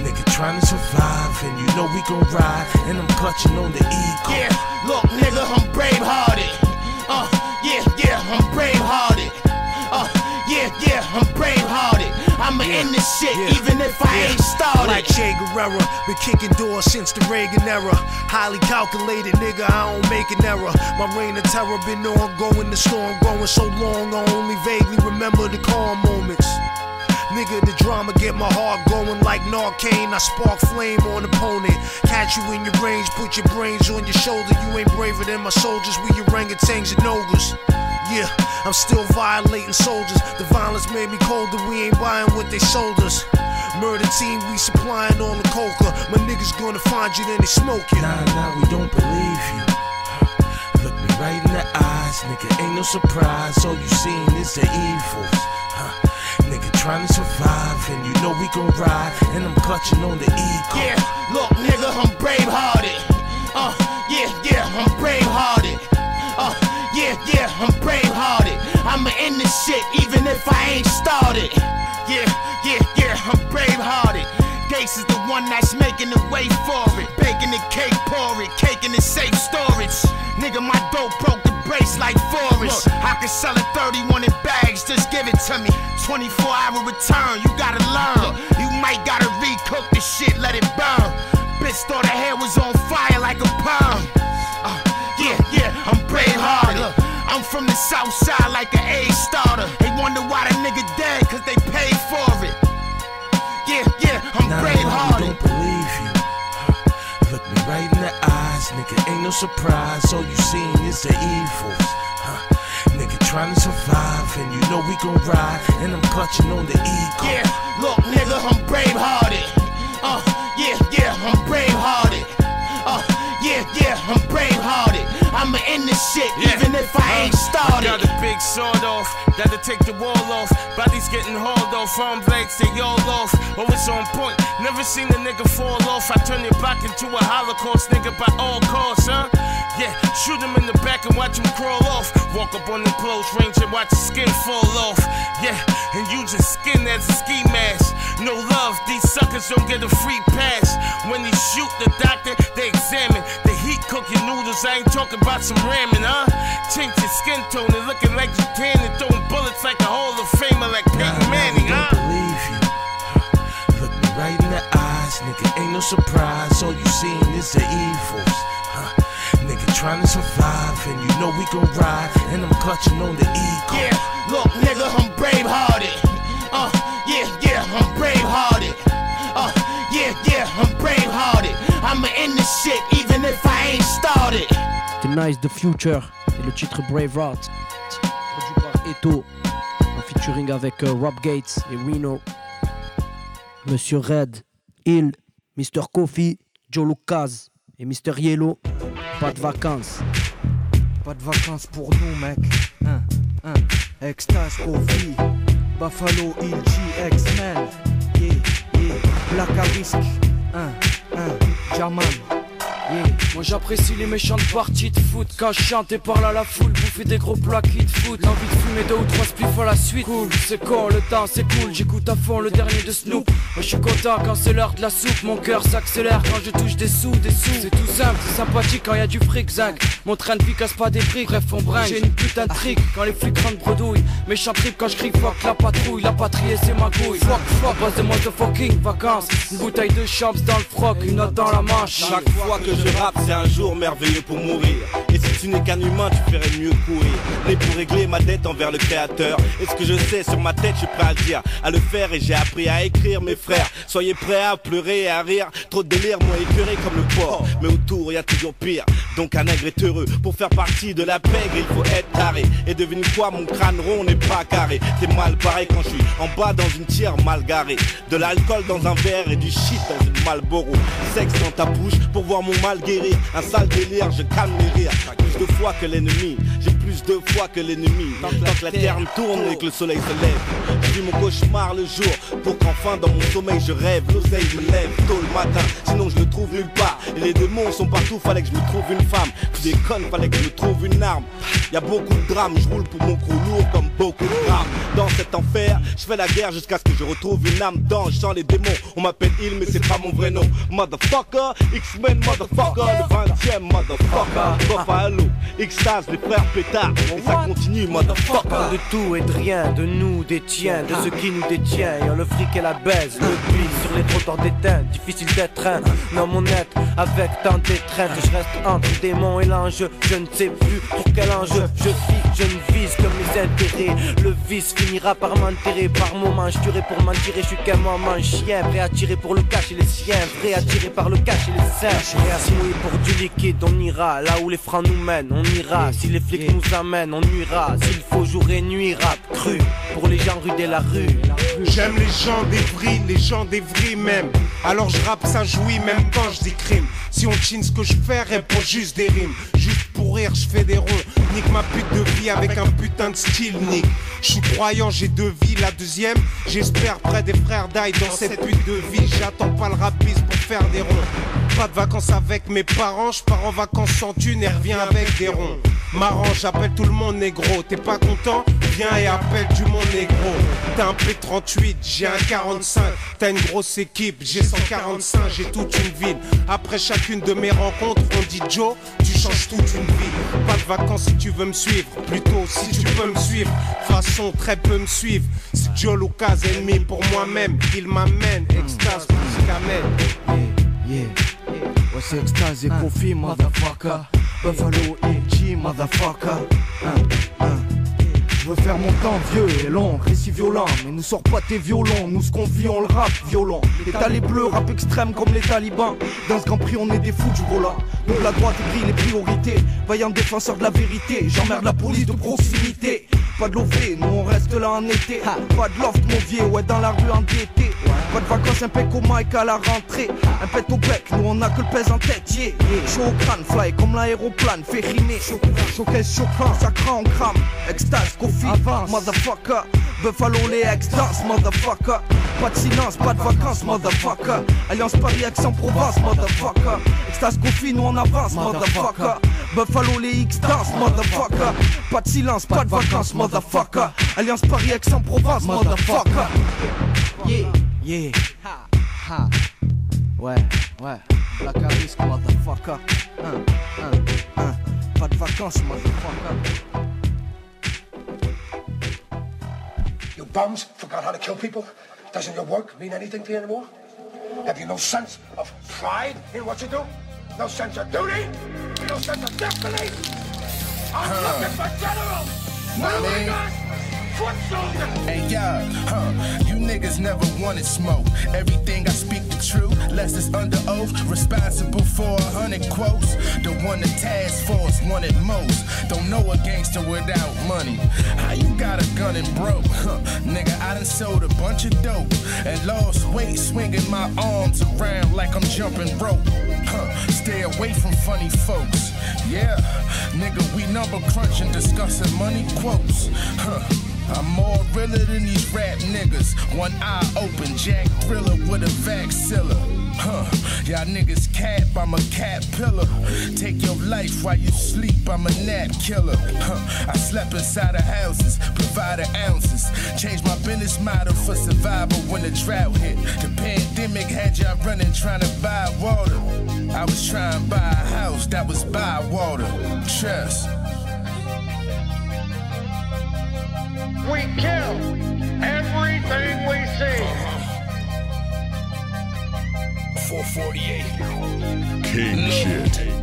Nigga trying to survive, and you know we gon' ride. And I'm clutching on the ego. Yeah, look, nigga, I'm brave hearted. I'ma Yeah, end this shit yeah, even if I yeah. ain't started. Like Che Guerrero, been kicking doors since the Reagan era. Highly calculated, nigga, I don't make an error. My reign of terror been ongoing, the storm growing so long, I only vaguely remember the calm moments. Nigga, the drama get my heart going like Narcan. I spark flame on opponent. Catch you in your range, put your brains on your shoulder. You ain't braver than my soldiers, we orangutans and ogres. Yeah, I'm still violating soldiers. The violence made me colder. We ain't buying what they sold us. Murder team, we supplying all the coca. My niggas gonna find you, then they smoke you. Nah, nah, we don't believe you. Look me right in the eyes, nigga. Ain't no surprise. All you seen is the evils. Trying to survive, and you know we gon' ride. And I'm clutching on the ego. Yeah, look, nigga, I'm brave hearted. Uh, yeah, yeah, I'm brave hearted. Uh, yeah, yeah, I'm brave hearted. I'ma end this shit even if I ain't started. Yeah, yeah, yeah, I'm brave hearted. Gates is the one that's making the way for it. Baking the cake, pour it, cake in the safe storage. Nigga, my dope broke the brace like Forrest. I can sell it 31 in bags, just give it to me. 24 hour return, you gotta learn. You might gotta recook the shit, let it burn. Bitch thought her hair was on fire like a perm. Uh, yeah, yeah, I'm brave hearted. I'm from the south side like an A starter. They wonder why the nigga dead, cause they paid for it. Surprise. All you seen is the evils. Huh. Nigga trying to survive, and you know we gon' ride. And I'm clutching on the ego. Yeah, look, nigga, I'm brave hearted. Uh, yeah, yeah, I'm brave hearted. Uh, yeah, yeah, I'm brave hearted. I'ma end this shit even if I ain't uh, started. Got a big sword off, gotta take the wall off. Bodies getting hauled off, arm legs, they all off. Always on point, never seen a nigga fall off. I turn your back into a Holocaust nigga by all costs, huh? Yeah, shoot him in the back and watch him crawl off. Walk up on the close range and watch his skin fall off. Yeah, and you just skin as a ski mask. No love, these suckers don't get a free pass. When they shoot the doctor, they examine. The heat cook your noodles, I ain't talking about some ramen, huh? Change your skin tone and looking like you tan and throwing bullets like a Hall of Famer like Peyton Manning, huh? believe you. Look me right in the eyes, nigga. Ain't no surprise. All you seen is the evils. Huh. Nigga trying to survive, and you know we gon' ride. And I'm clutching on the ego. Yeah, look, nigga, I'm brave hearted. Uh, yeah, yeah, I'm brave hearted. Uh, yeah, yeah, I'm brave hearted. I'ma end this shit even if I ain't started. Nice The Future et le titre Braveheart, produit par Eto, en featuring avec euh, Rob Gates et Reno, Monsieur Red, Hill, Mr. Coffee, Joe Lucas et Mr. Yellow. Pas de vacances. Pas de vacances pour nous, mec. Hein, hein. Extase, Coffee, Buffalo, Hill, X-Men. Yeah, yeah. Black à risque. Hein, hein. Moi j'apprécie les méchantes parties de foot. Quand je chante et parle à la foule Bouffer des gros plats qui te foutent. L'envie de fumer deux ou trois spliffs à la suite. Cool, c'est con, le temps c'est cool. J'écoute à fond le dernier de Snoop. Moi je suis content quand c'est l'heure de la soupe. Mon cœur s'accélère quand je touche des sous, des sous. C'est tout simple, c'est sympathique quand y a du fric zinc. Mon train de vie casse pas des briques. Bref on brinque, j'ai une putain de trick Quand les flics rentrent bredouille Méchant trip quand je crie fuck la patrouille. La patrie c'est ma couille Fuck fuck, passe de motherfucking vacances. Une bouteille de champs dans le froc Une note dans la manche. Chaque fois que je rappe, c'est un jour merveilleux pour mourir. Et si tu n'es qu'un humain, tu ferais mieux courir. Mais pour régler ma dette envers le créateur, et ce que je sais sur ma tête, je suis prêt à le dire, à le faire, et j'ai appris à écrire, mes frères. Soyez prêts à pleurer et à rire. Trop de délire, moi écœuré comme le porc. Mais autour, y a toujours pire. Donc un nègre est heureux. Pour faire partie de la pègre, il faut être taré. Et devine quoi, mon crâne rond n'est pas carré. C'est mal pareil quand je suis en bas dans une tire mal garée. De l'alcool dans un verre et du shit dans une Malboro. Sexe dans ta bouche pour voir mon mal guérir. Un sale délire, je calme les rires. Plus de fois que l'ennemi, j'ai plus de fois que l'ennemi. Tant que la terre me tourne et que le soleil se lève. Je vis mon cauchemar le jour pour qu'enfin dans mon sommeil je rêve. L'oseille me lève tôt le matin, sinon je le trouve nulle part. Et les démons sont partout, fallait que je me trouve une femme. Tu déconnes, fallait que je me trouve une arme. Y a beaucoup de drames, je roule pour mon crew lourd comme beaucoup de drames. Dans cet enfer, je fais la guerre jusqu'à ce que je retrouve une âme d'ange sans les démons. On m'appelle il, mais c'est pas mon vrai nom. Motherfucker, X-Men, motherfucker, le 20ème, motherfucker. Buffalo, X-Taz, les frères pétards. Et ça continue, motherfucker. de tout et de rien, de nous, des tiens, de ce qui nous détient. Y'a le fric et la baise, le puits sur les trottoirs d'éteint. Difficile d'être un homme honnête avec tant d'étreinte. Je reste entre le démon et l'ange. Je ne sais plus pour quel ange je vis. Je ne vise que mes intérêts. Le vice finira par m'enterrer. Par moments, je tuerai pour m'en tirer. Je suis qu'un moment chien, prêt à tirer pour le cash et les siens. Prêt à tirer par le cash et les seins. Se mouiller pour du liquide. On ira là où les francs nous mènent. On ira si les flics nous amènent. On nuira s'il faut jour et nuit. Rap cru pour les gens rue de la rue. J'aime les gens des vris, les gens des vris même. Alors je rappe ça jouit même quand je dis crime. Si on chine ce que je fais, répond juste des rimes. Juste pour rire, je fais des ronds. Nique ma pute de vie avec un putain de style, nique. Je suis croyant, j'ai deux vies. La deuxième, j'espère près des frères d'ail dans cette pute de vie. J'attends pas le rapiste pour faire des ronds. Pas de vacances avec mes parents, je pars en vacances sans thune et reviens avec des ronds. Marrant, j'appelle tout le monde négro. T'es pas content? Viens et appelle du monde négro. T'as un P38, j'ai un 45. T'as une grosse équipe, j'ai 145, j'ai toute une ville. Après chacune de mes rencontres, on dit Joe, tu changes toute une vie. Pas de vacances si tu veux me suivre, plutôt si tu peux me suivre. Façon très peu me suivre. C'est Joe Lucas, ennemi pour moi-même. Il m'amène, extase plus qu'amène. Yeah, yeah. Ouais, c'est extase et Kofi, motherfucker. Buffalo E.G., motherfucker. Hein, hein. Je veux faire mon temps vieux et long, récit violent. Mais nous sors pas tes violons, nous vit on le rap violent. Les bleus, rap extrême comme les talibans. Dans ce grand prix on est des fous du volant. Donc la droite écrit les priorités. Vaillant défenseur de la vérité. J'emmerde la police de proximité Pas de lové, nous on reste là en été. Pas de loft mon vieux, ouais dans la rue endetté Pas de vacances, un pec au mic à la rentrée. Un pet au bec, nous on a que le pèse en tête yeah. Chaud au crâne, fly comme l'aéroplane Fait rimer, showcase choquant, ça crame, on crame. Extase, Kofi, motherfucker Buffalo les ex dance, motherfucker. Pas de silence, pas de vacances, motherfucker. Alliance Paris, Aix-en-Provence, motherfucker. Extase, nous on avance, motherfucker. Buffalo les X dance, motherfucker. Pas de silence, pas de vacances, motherfucker. Alliance Paris, Aix-en-Provence, motherfucker. Yeah, yeah, ha, ha. Ouais, ouais, Black Harris, motherfucker. Hein, hein, hein. Pas de vacances, motherfucker Bums forgot how to kill people? Doesn't your work mean anything to you anymore? Have you no sense of pride in what you do? No sense of duty? No sense of destiny? I'm Huh. looking for generals! Nah, Hey, yeah, huh? You niggas never wanted smoke. Everything I speak the truth, less is under oath. Responsible for a hundred quotes. The one the task force wanted most. Don't know a gangster without money. How you got a gun and broke? Huh? Nigga, I done sold a bunch of dope and lost weight swinging my arms around like I'm jumping rope. Huh? Stay away from funny folks. Yeah, nigga, we number crunching, discussing money quotes. Huh? I'm more realer than these rap niggas. One eye open, Jack Thriller with a vaxilla. Huh, y'all niggas cap, I'm a cat pillar. Take your life while you sleep, I'm a nap killer. Huh, I slept inside of houses, provided ounces. Changed my business model for survival when the drought hit. The pandemic had y'all running trying to buy water. I was trying to buy a house that was by water. Trust. We kill everything we see. 448. King shit.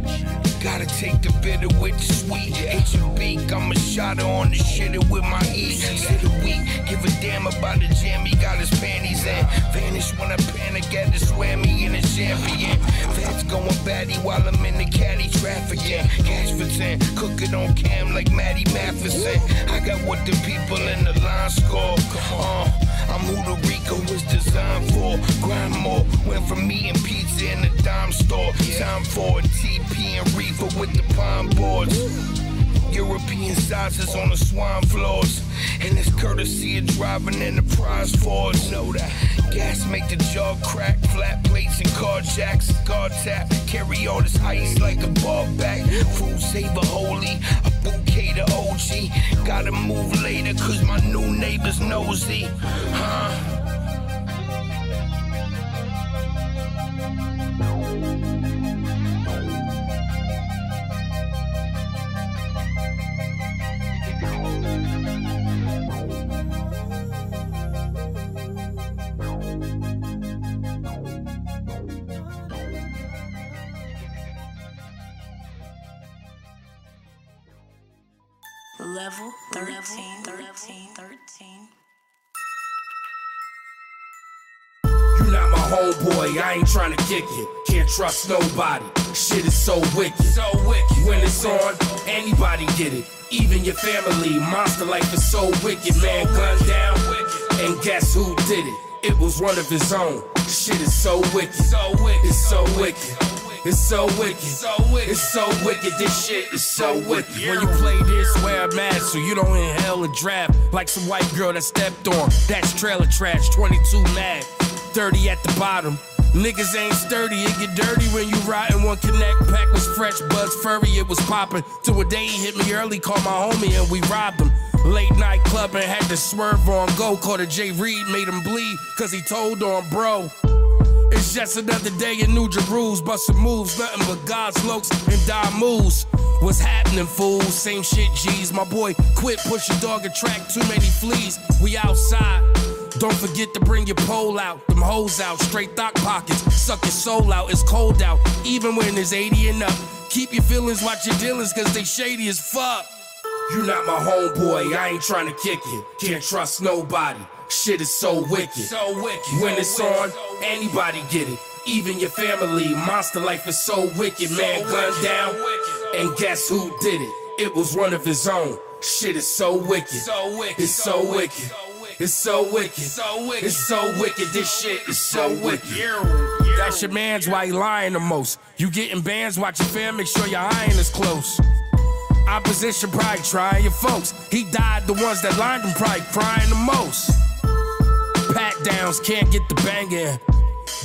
Gotta take the bitter with the sweet. H and B, I'm a shotter on the shitter with my E. To the weak, give a damn about the jam. He got his panties in. Vanish when I panic at the swammy in a champion. Fats going batty while I'm in the caddy trafficking. Cash for 10, cook it on cam like Matty Matheson. I got what the people in the line score. Uh, I'm who the Rico was designed for. Grind more, went from eating pizza in a dime store. Time for a TP and reefer with the pine boards. European sizes on the swine floors. And it's courtesy of driving in the prize Fords. Know that. Gas make the jaw crack, flat plates and car jacks, guard tap. Carry all this ice like a ball back. Food saver holy, a bouquet to OG. Gotta move later cause my new neighbor's nosy. Huh? Level 13, 13, 13. You not my homeboy, I ain't tryna kick it. Can't trust nobody. Shit is so wicked. So wicked. When it's on, anybody get it. Even your family. Monster life is so wicked, man. Gun down. And guess who did it? It was one of his own. Shit is so wicked. So wicked. It's so wicked. It's so wicked. So wicked. It's so wicked. This shit is so wicked. When you play this, wear a mask so you don't inhale a draft like some white girl that stepped on. That's trailer trash. 22 mad. 30 at the bottom. Niggas ain't sturdy, it get dirty when you riding one connect. Pack was fresh, buzz furry, it was popping. Till a day he hit me early, called my homie and we robbed him. Late night clubbing, had to swerve on go. Caught a J Reed, made him bleed, cause he told on bro. It's just another day in New Jerusalem, bustin' moves, nothing but God's looks and die moves. What's happening, fools? Same shit, G's. My boy, quit pushing dog and track too many fleas. We outside. Don't forget to bring your pole out, them hoes out, straight thought pockets. Suck your soul out, it's cold out, even when it's 80 and up. Keep your feelings, watch your dealings, cause they shady as fuck. You not my homeboy, I ain't tryna kick it. Can't trust nobody. Shit is so wicked. So wicked. When it's on, anybody get it. Even your family. Monster life is so wicked, man. Gun down. And guess who did it? It was one of his own. Shit is so wicked. So wicked. It's so wicked. It's so wicked. So wicked. It's so wicked. This shit is so wicked. That's your man's why he lying the most. You getting bands, watch your fam, make sure your iron is close. Opposition probably trying your folks. He died, the ones that lined him probably crying the most. Pat downs, can't get the bang in.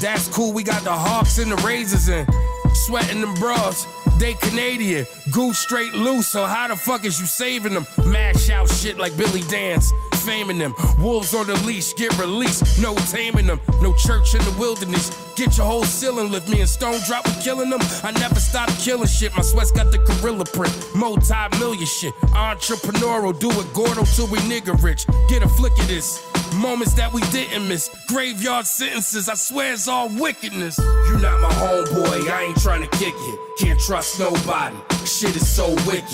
That's cool, we got the Hawks and the Razors in. Sweating them bras, they Canadian. Goose straight loose, so how the fuck is you saving them? Mash out shit like Billy Dance, faming them. Wolves on the leash, get released, no taming them. No church in the wilderness. Get your whole ceiling lift. Me and Stone drop, we killing them. I never stop killing shit. My sweat's got the gorilla print. Multi million shit. Entrepreneurial, do it Gordo till we nigga rich. Get a flick of this. Moments that we didn't miss. Graveyard sentences, I swear it's all wickedness. You not my homeboy, I ain't trying to kick it. Can't trust nobody. Shit is so wicked.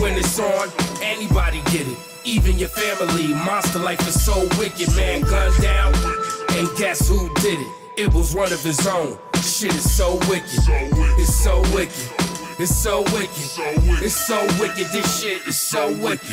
When it's on, anybody get it. Even your family. Monster life is so wicked, man. Gun down. And guess who did it? It was one of his own. Shit is so wicked. It's so wicked. It's so wicked. It's so wicked. This shit is so wicked.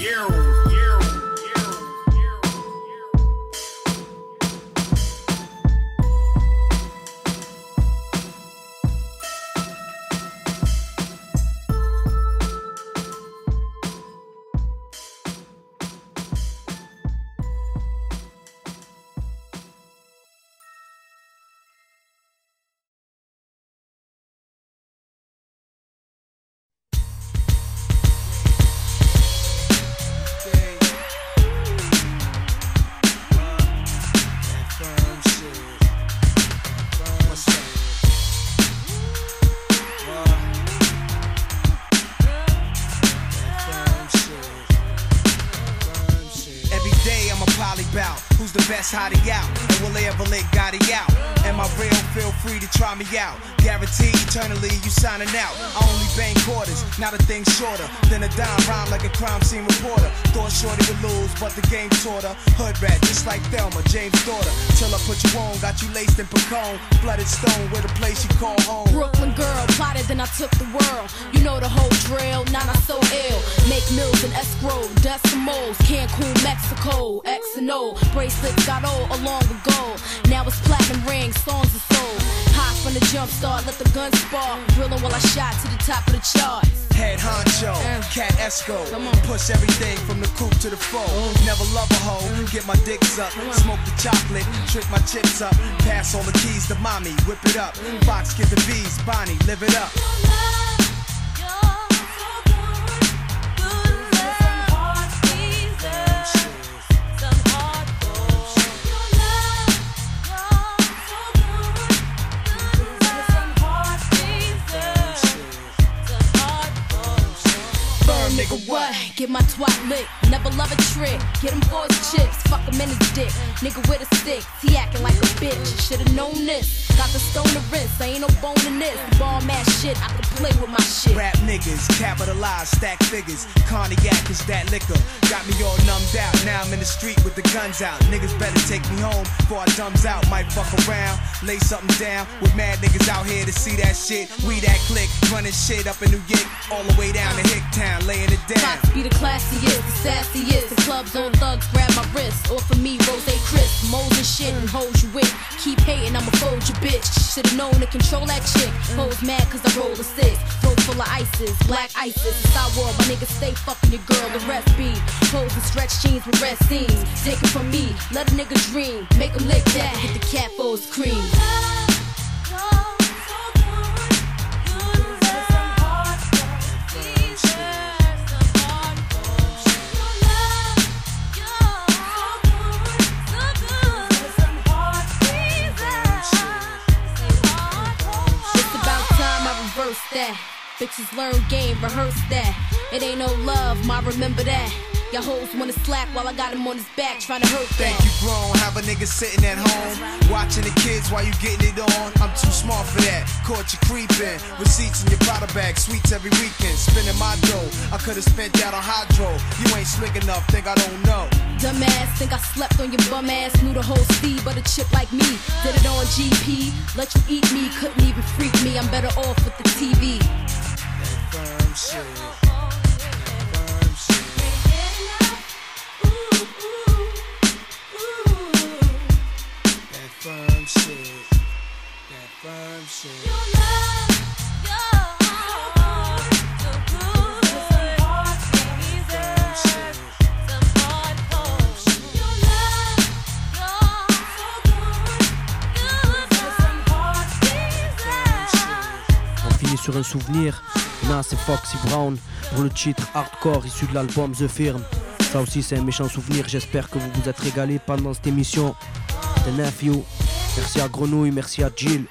Try me out. Guaranteed eternally you signing out. I only bang quarters, not a thing shorter than a dime rhyme like a crime scene reporter. Thought Shorty would lose, but the game taught her. Hood rat, just like Thelma, James' daughter. Till I put you on, got you laced in pecan. Flooded stone with a place you call home. Brooklyn girl, plotted then I took the world. You know the whole drill, now not so ill. Make mills and escrow, decimals, Cancun, Mexico, X and O. Bracelets got old along with gold. Now it's platinum rings, songs are sold. Hot from the jump start, let the gun spark. Grilling while I shot to the top of the charts. Head honcho, cat esco. Push everything from the coupe to the foe. Never love a hoe, get my dicks up. Smoke the chocolate, trick my chips up. Pass all the keys to mommy, whip it up. Fox get the bees, Bonnie, live it up. Nigga, what? Get my twat lit. Never love a trick. Get him for his chips. Fuck him in his dick. Nigga with a stick. He acting like a bitch. Should've known this. Got the stone to wrist. I ain't no bone in this. Ball ass shit. I can play with my shit. Rap niggas, capitalize, stack figures. Cognac is that liquor. Got me all numbed out. Now I'm in the street with the guns out. Niggas better take me home before I dumbs out. Might fuck around, lay something down. With mad niggas out here to see that shit. We that click, running shit up in New York. All the way down to Hicktown, laying it down. Pops be the classiest, the sassiest. The clubs on thugs grab my wrist. Or for me, Rose Chris, moles and shit and hold you with. Keep hating, I'ma fold your bitch. Should've known to control that chick. Hoes mad cause I roll a six. Throat full of ices, black ices. It's our my niggas stay fucking your girl. The rest be hoes and stretch jeans with red seams. Take it from me, let a nigga dream. Make him lick that, hit the cat for his cream. Bitches learn game, rehearse that. It ain't no love, ma remember that. Y'all hoes wanna slack while I got him on his back, trying to hurt that. Think you grown, have a nigga sitting at home, watching the kids while you getting it on. I'm too smart for that. Caught you creeping, receipts in your Prada bag, sweets every weekend, spending my dough. I could've spent that on hydro. You ain't slick enough, think I don't know. Dumbass, think I slept on your bum ass. Knew the whole speed, but a chip like me. Did it on GP. Let you eat me, couldn't even freak me. I'm better off with the TV. That On finit sur un souvenir. Nas et Foxy Brown pour le titre Hardcore issu de l'album The Firm. Ça aussi, c'est un méchant souvenir. J'espère que vous vous êtes régalés pendant cette émission. The Nephew. Merci à Grenouille, merci à Jill.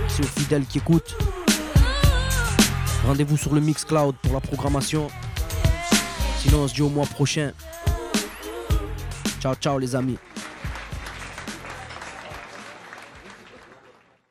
Merci aux fidèles qui écoutent. Rendez-vous sur le Mixcloud pour la programmation. Sinon, on se dit au mois prochain. Ciao, ciao, les amis.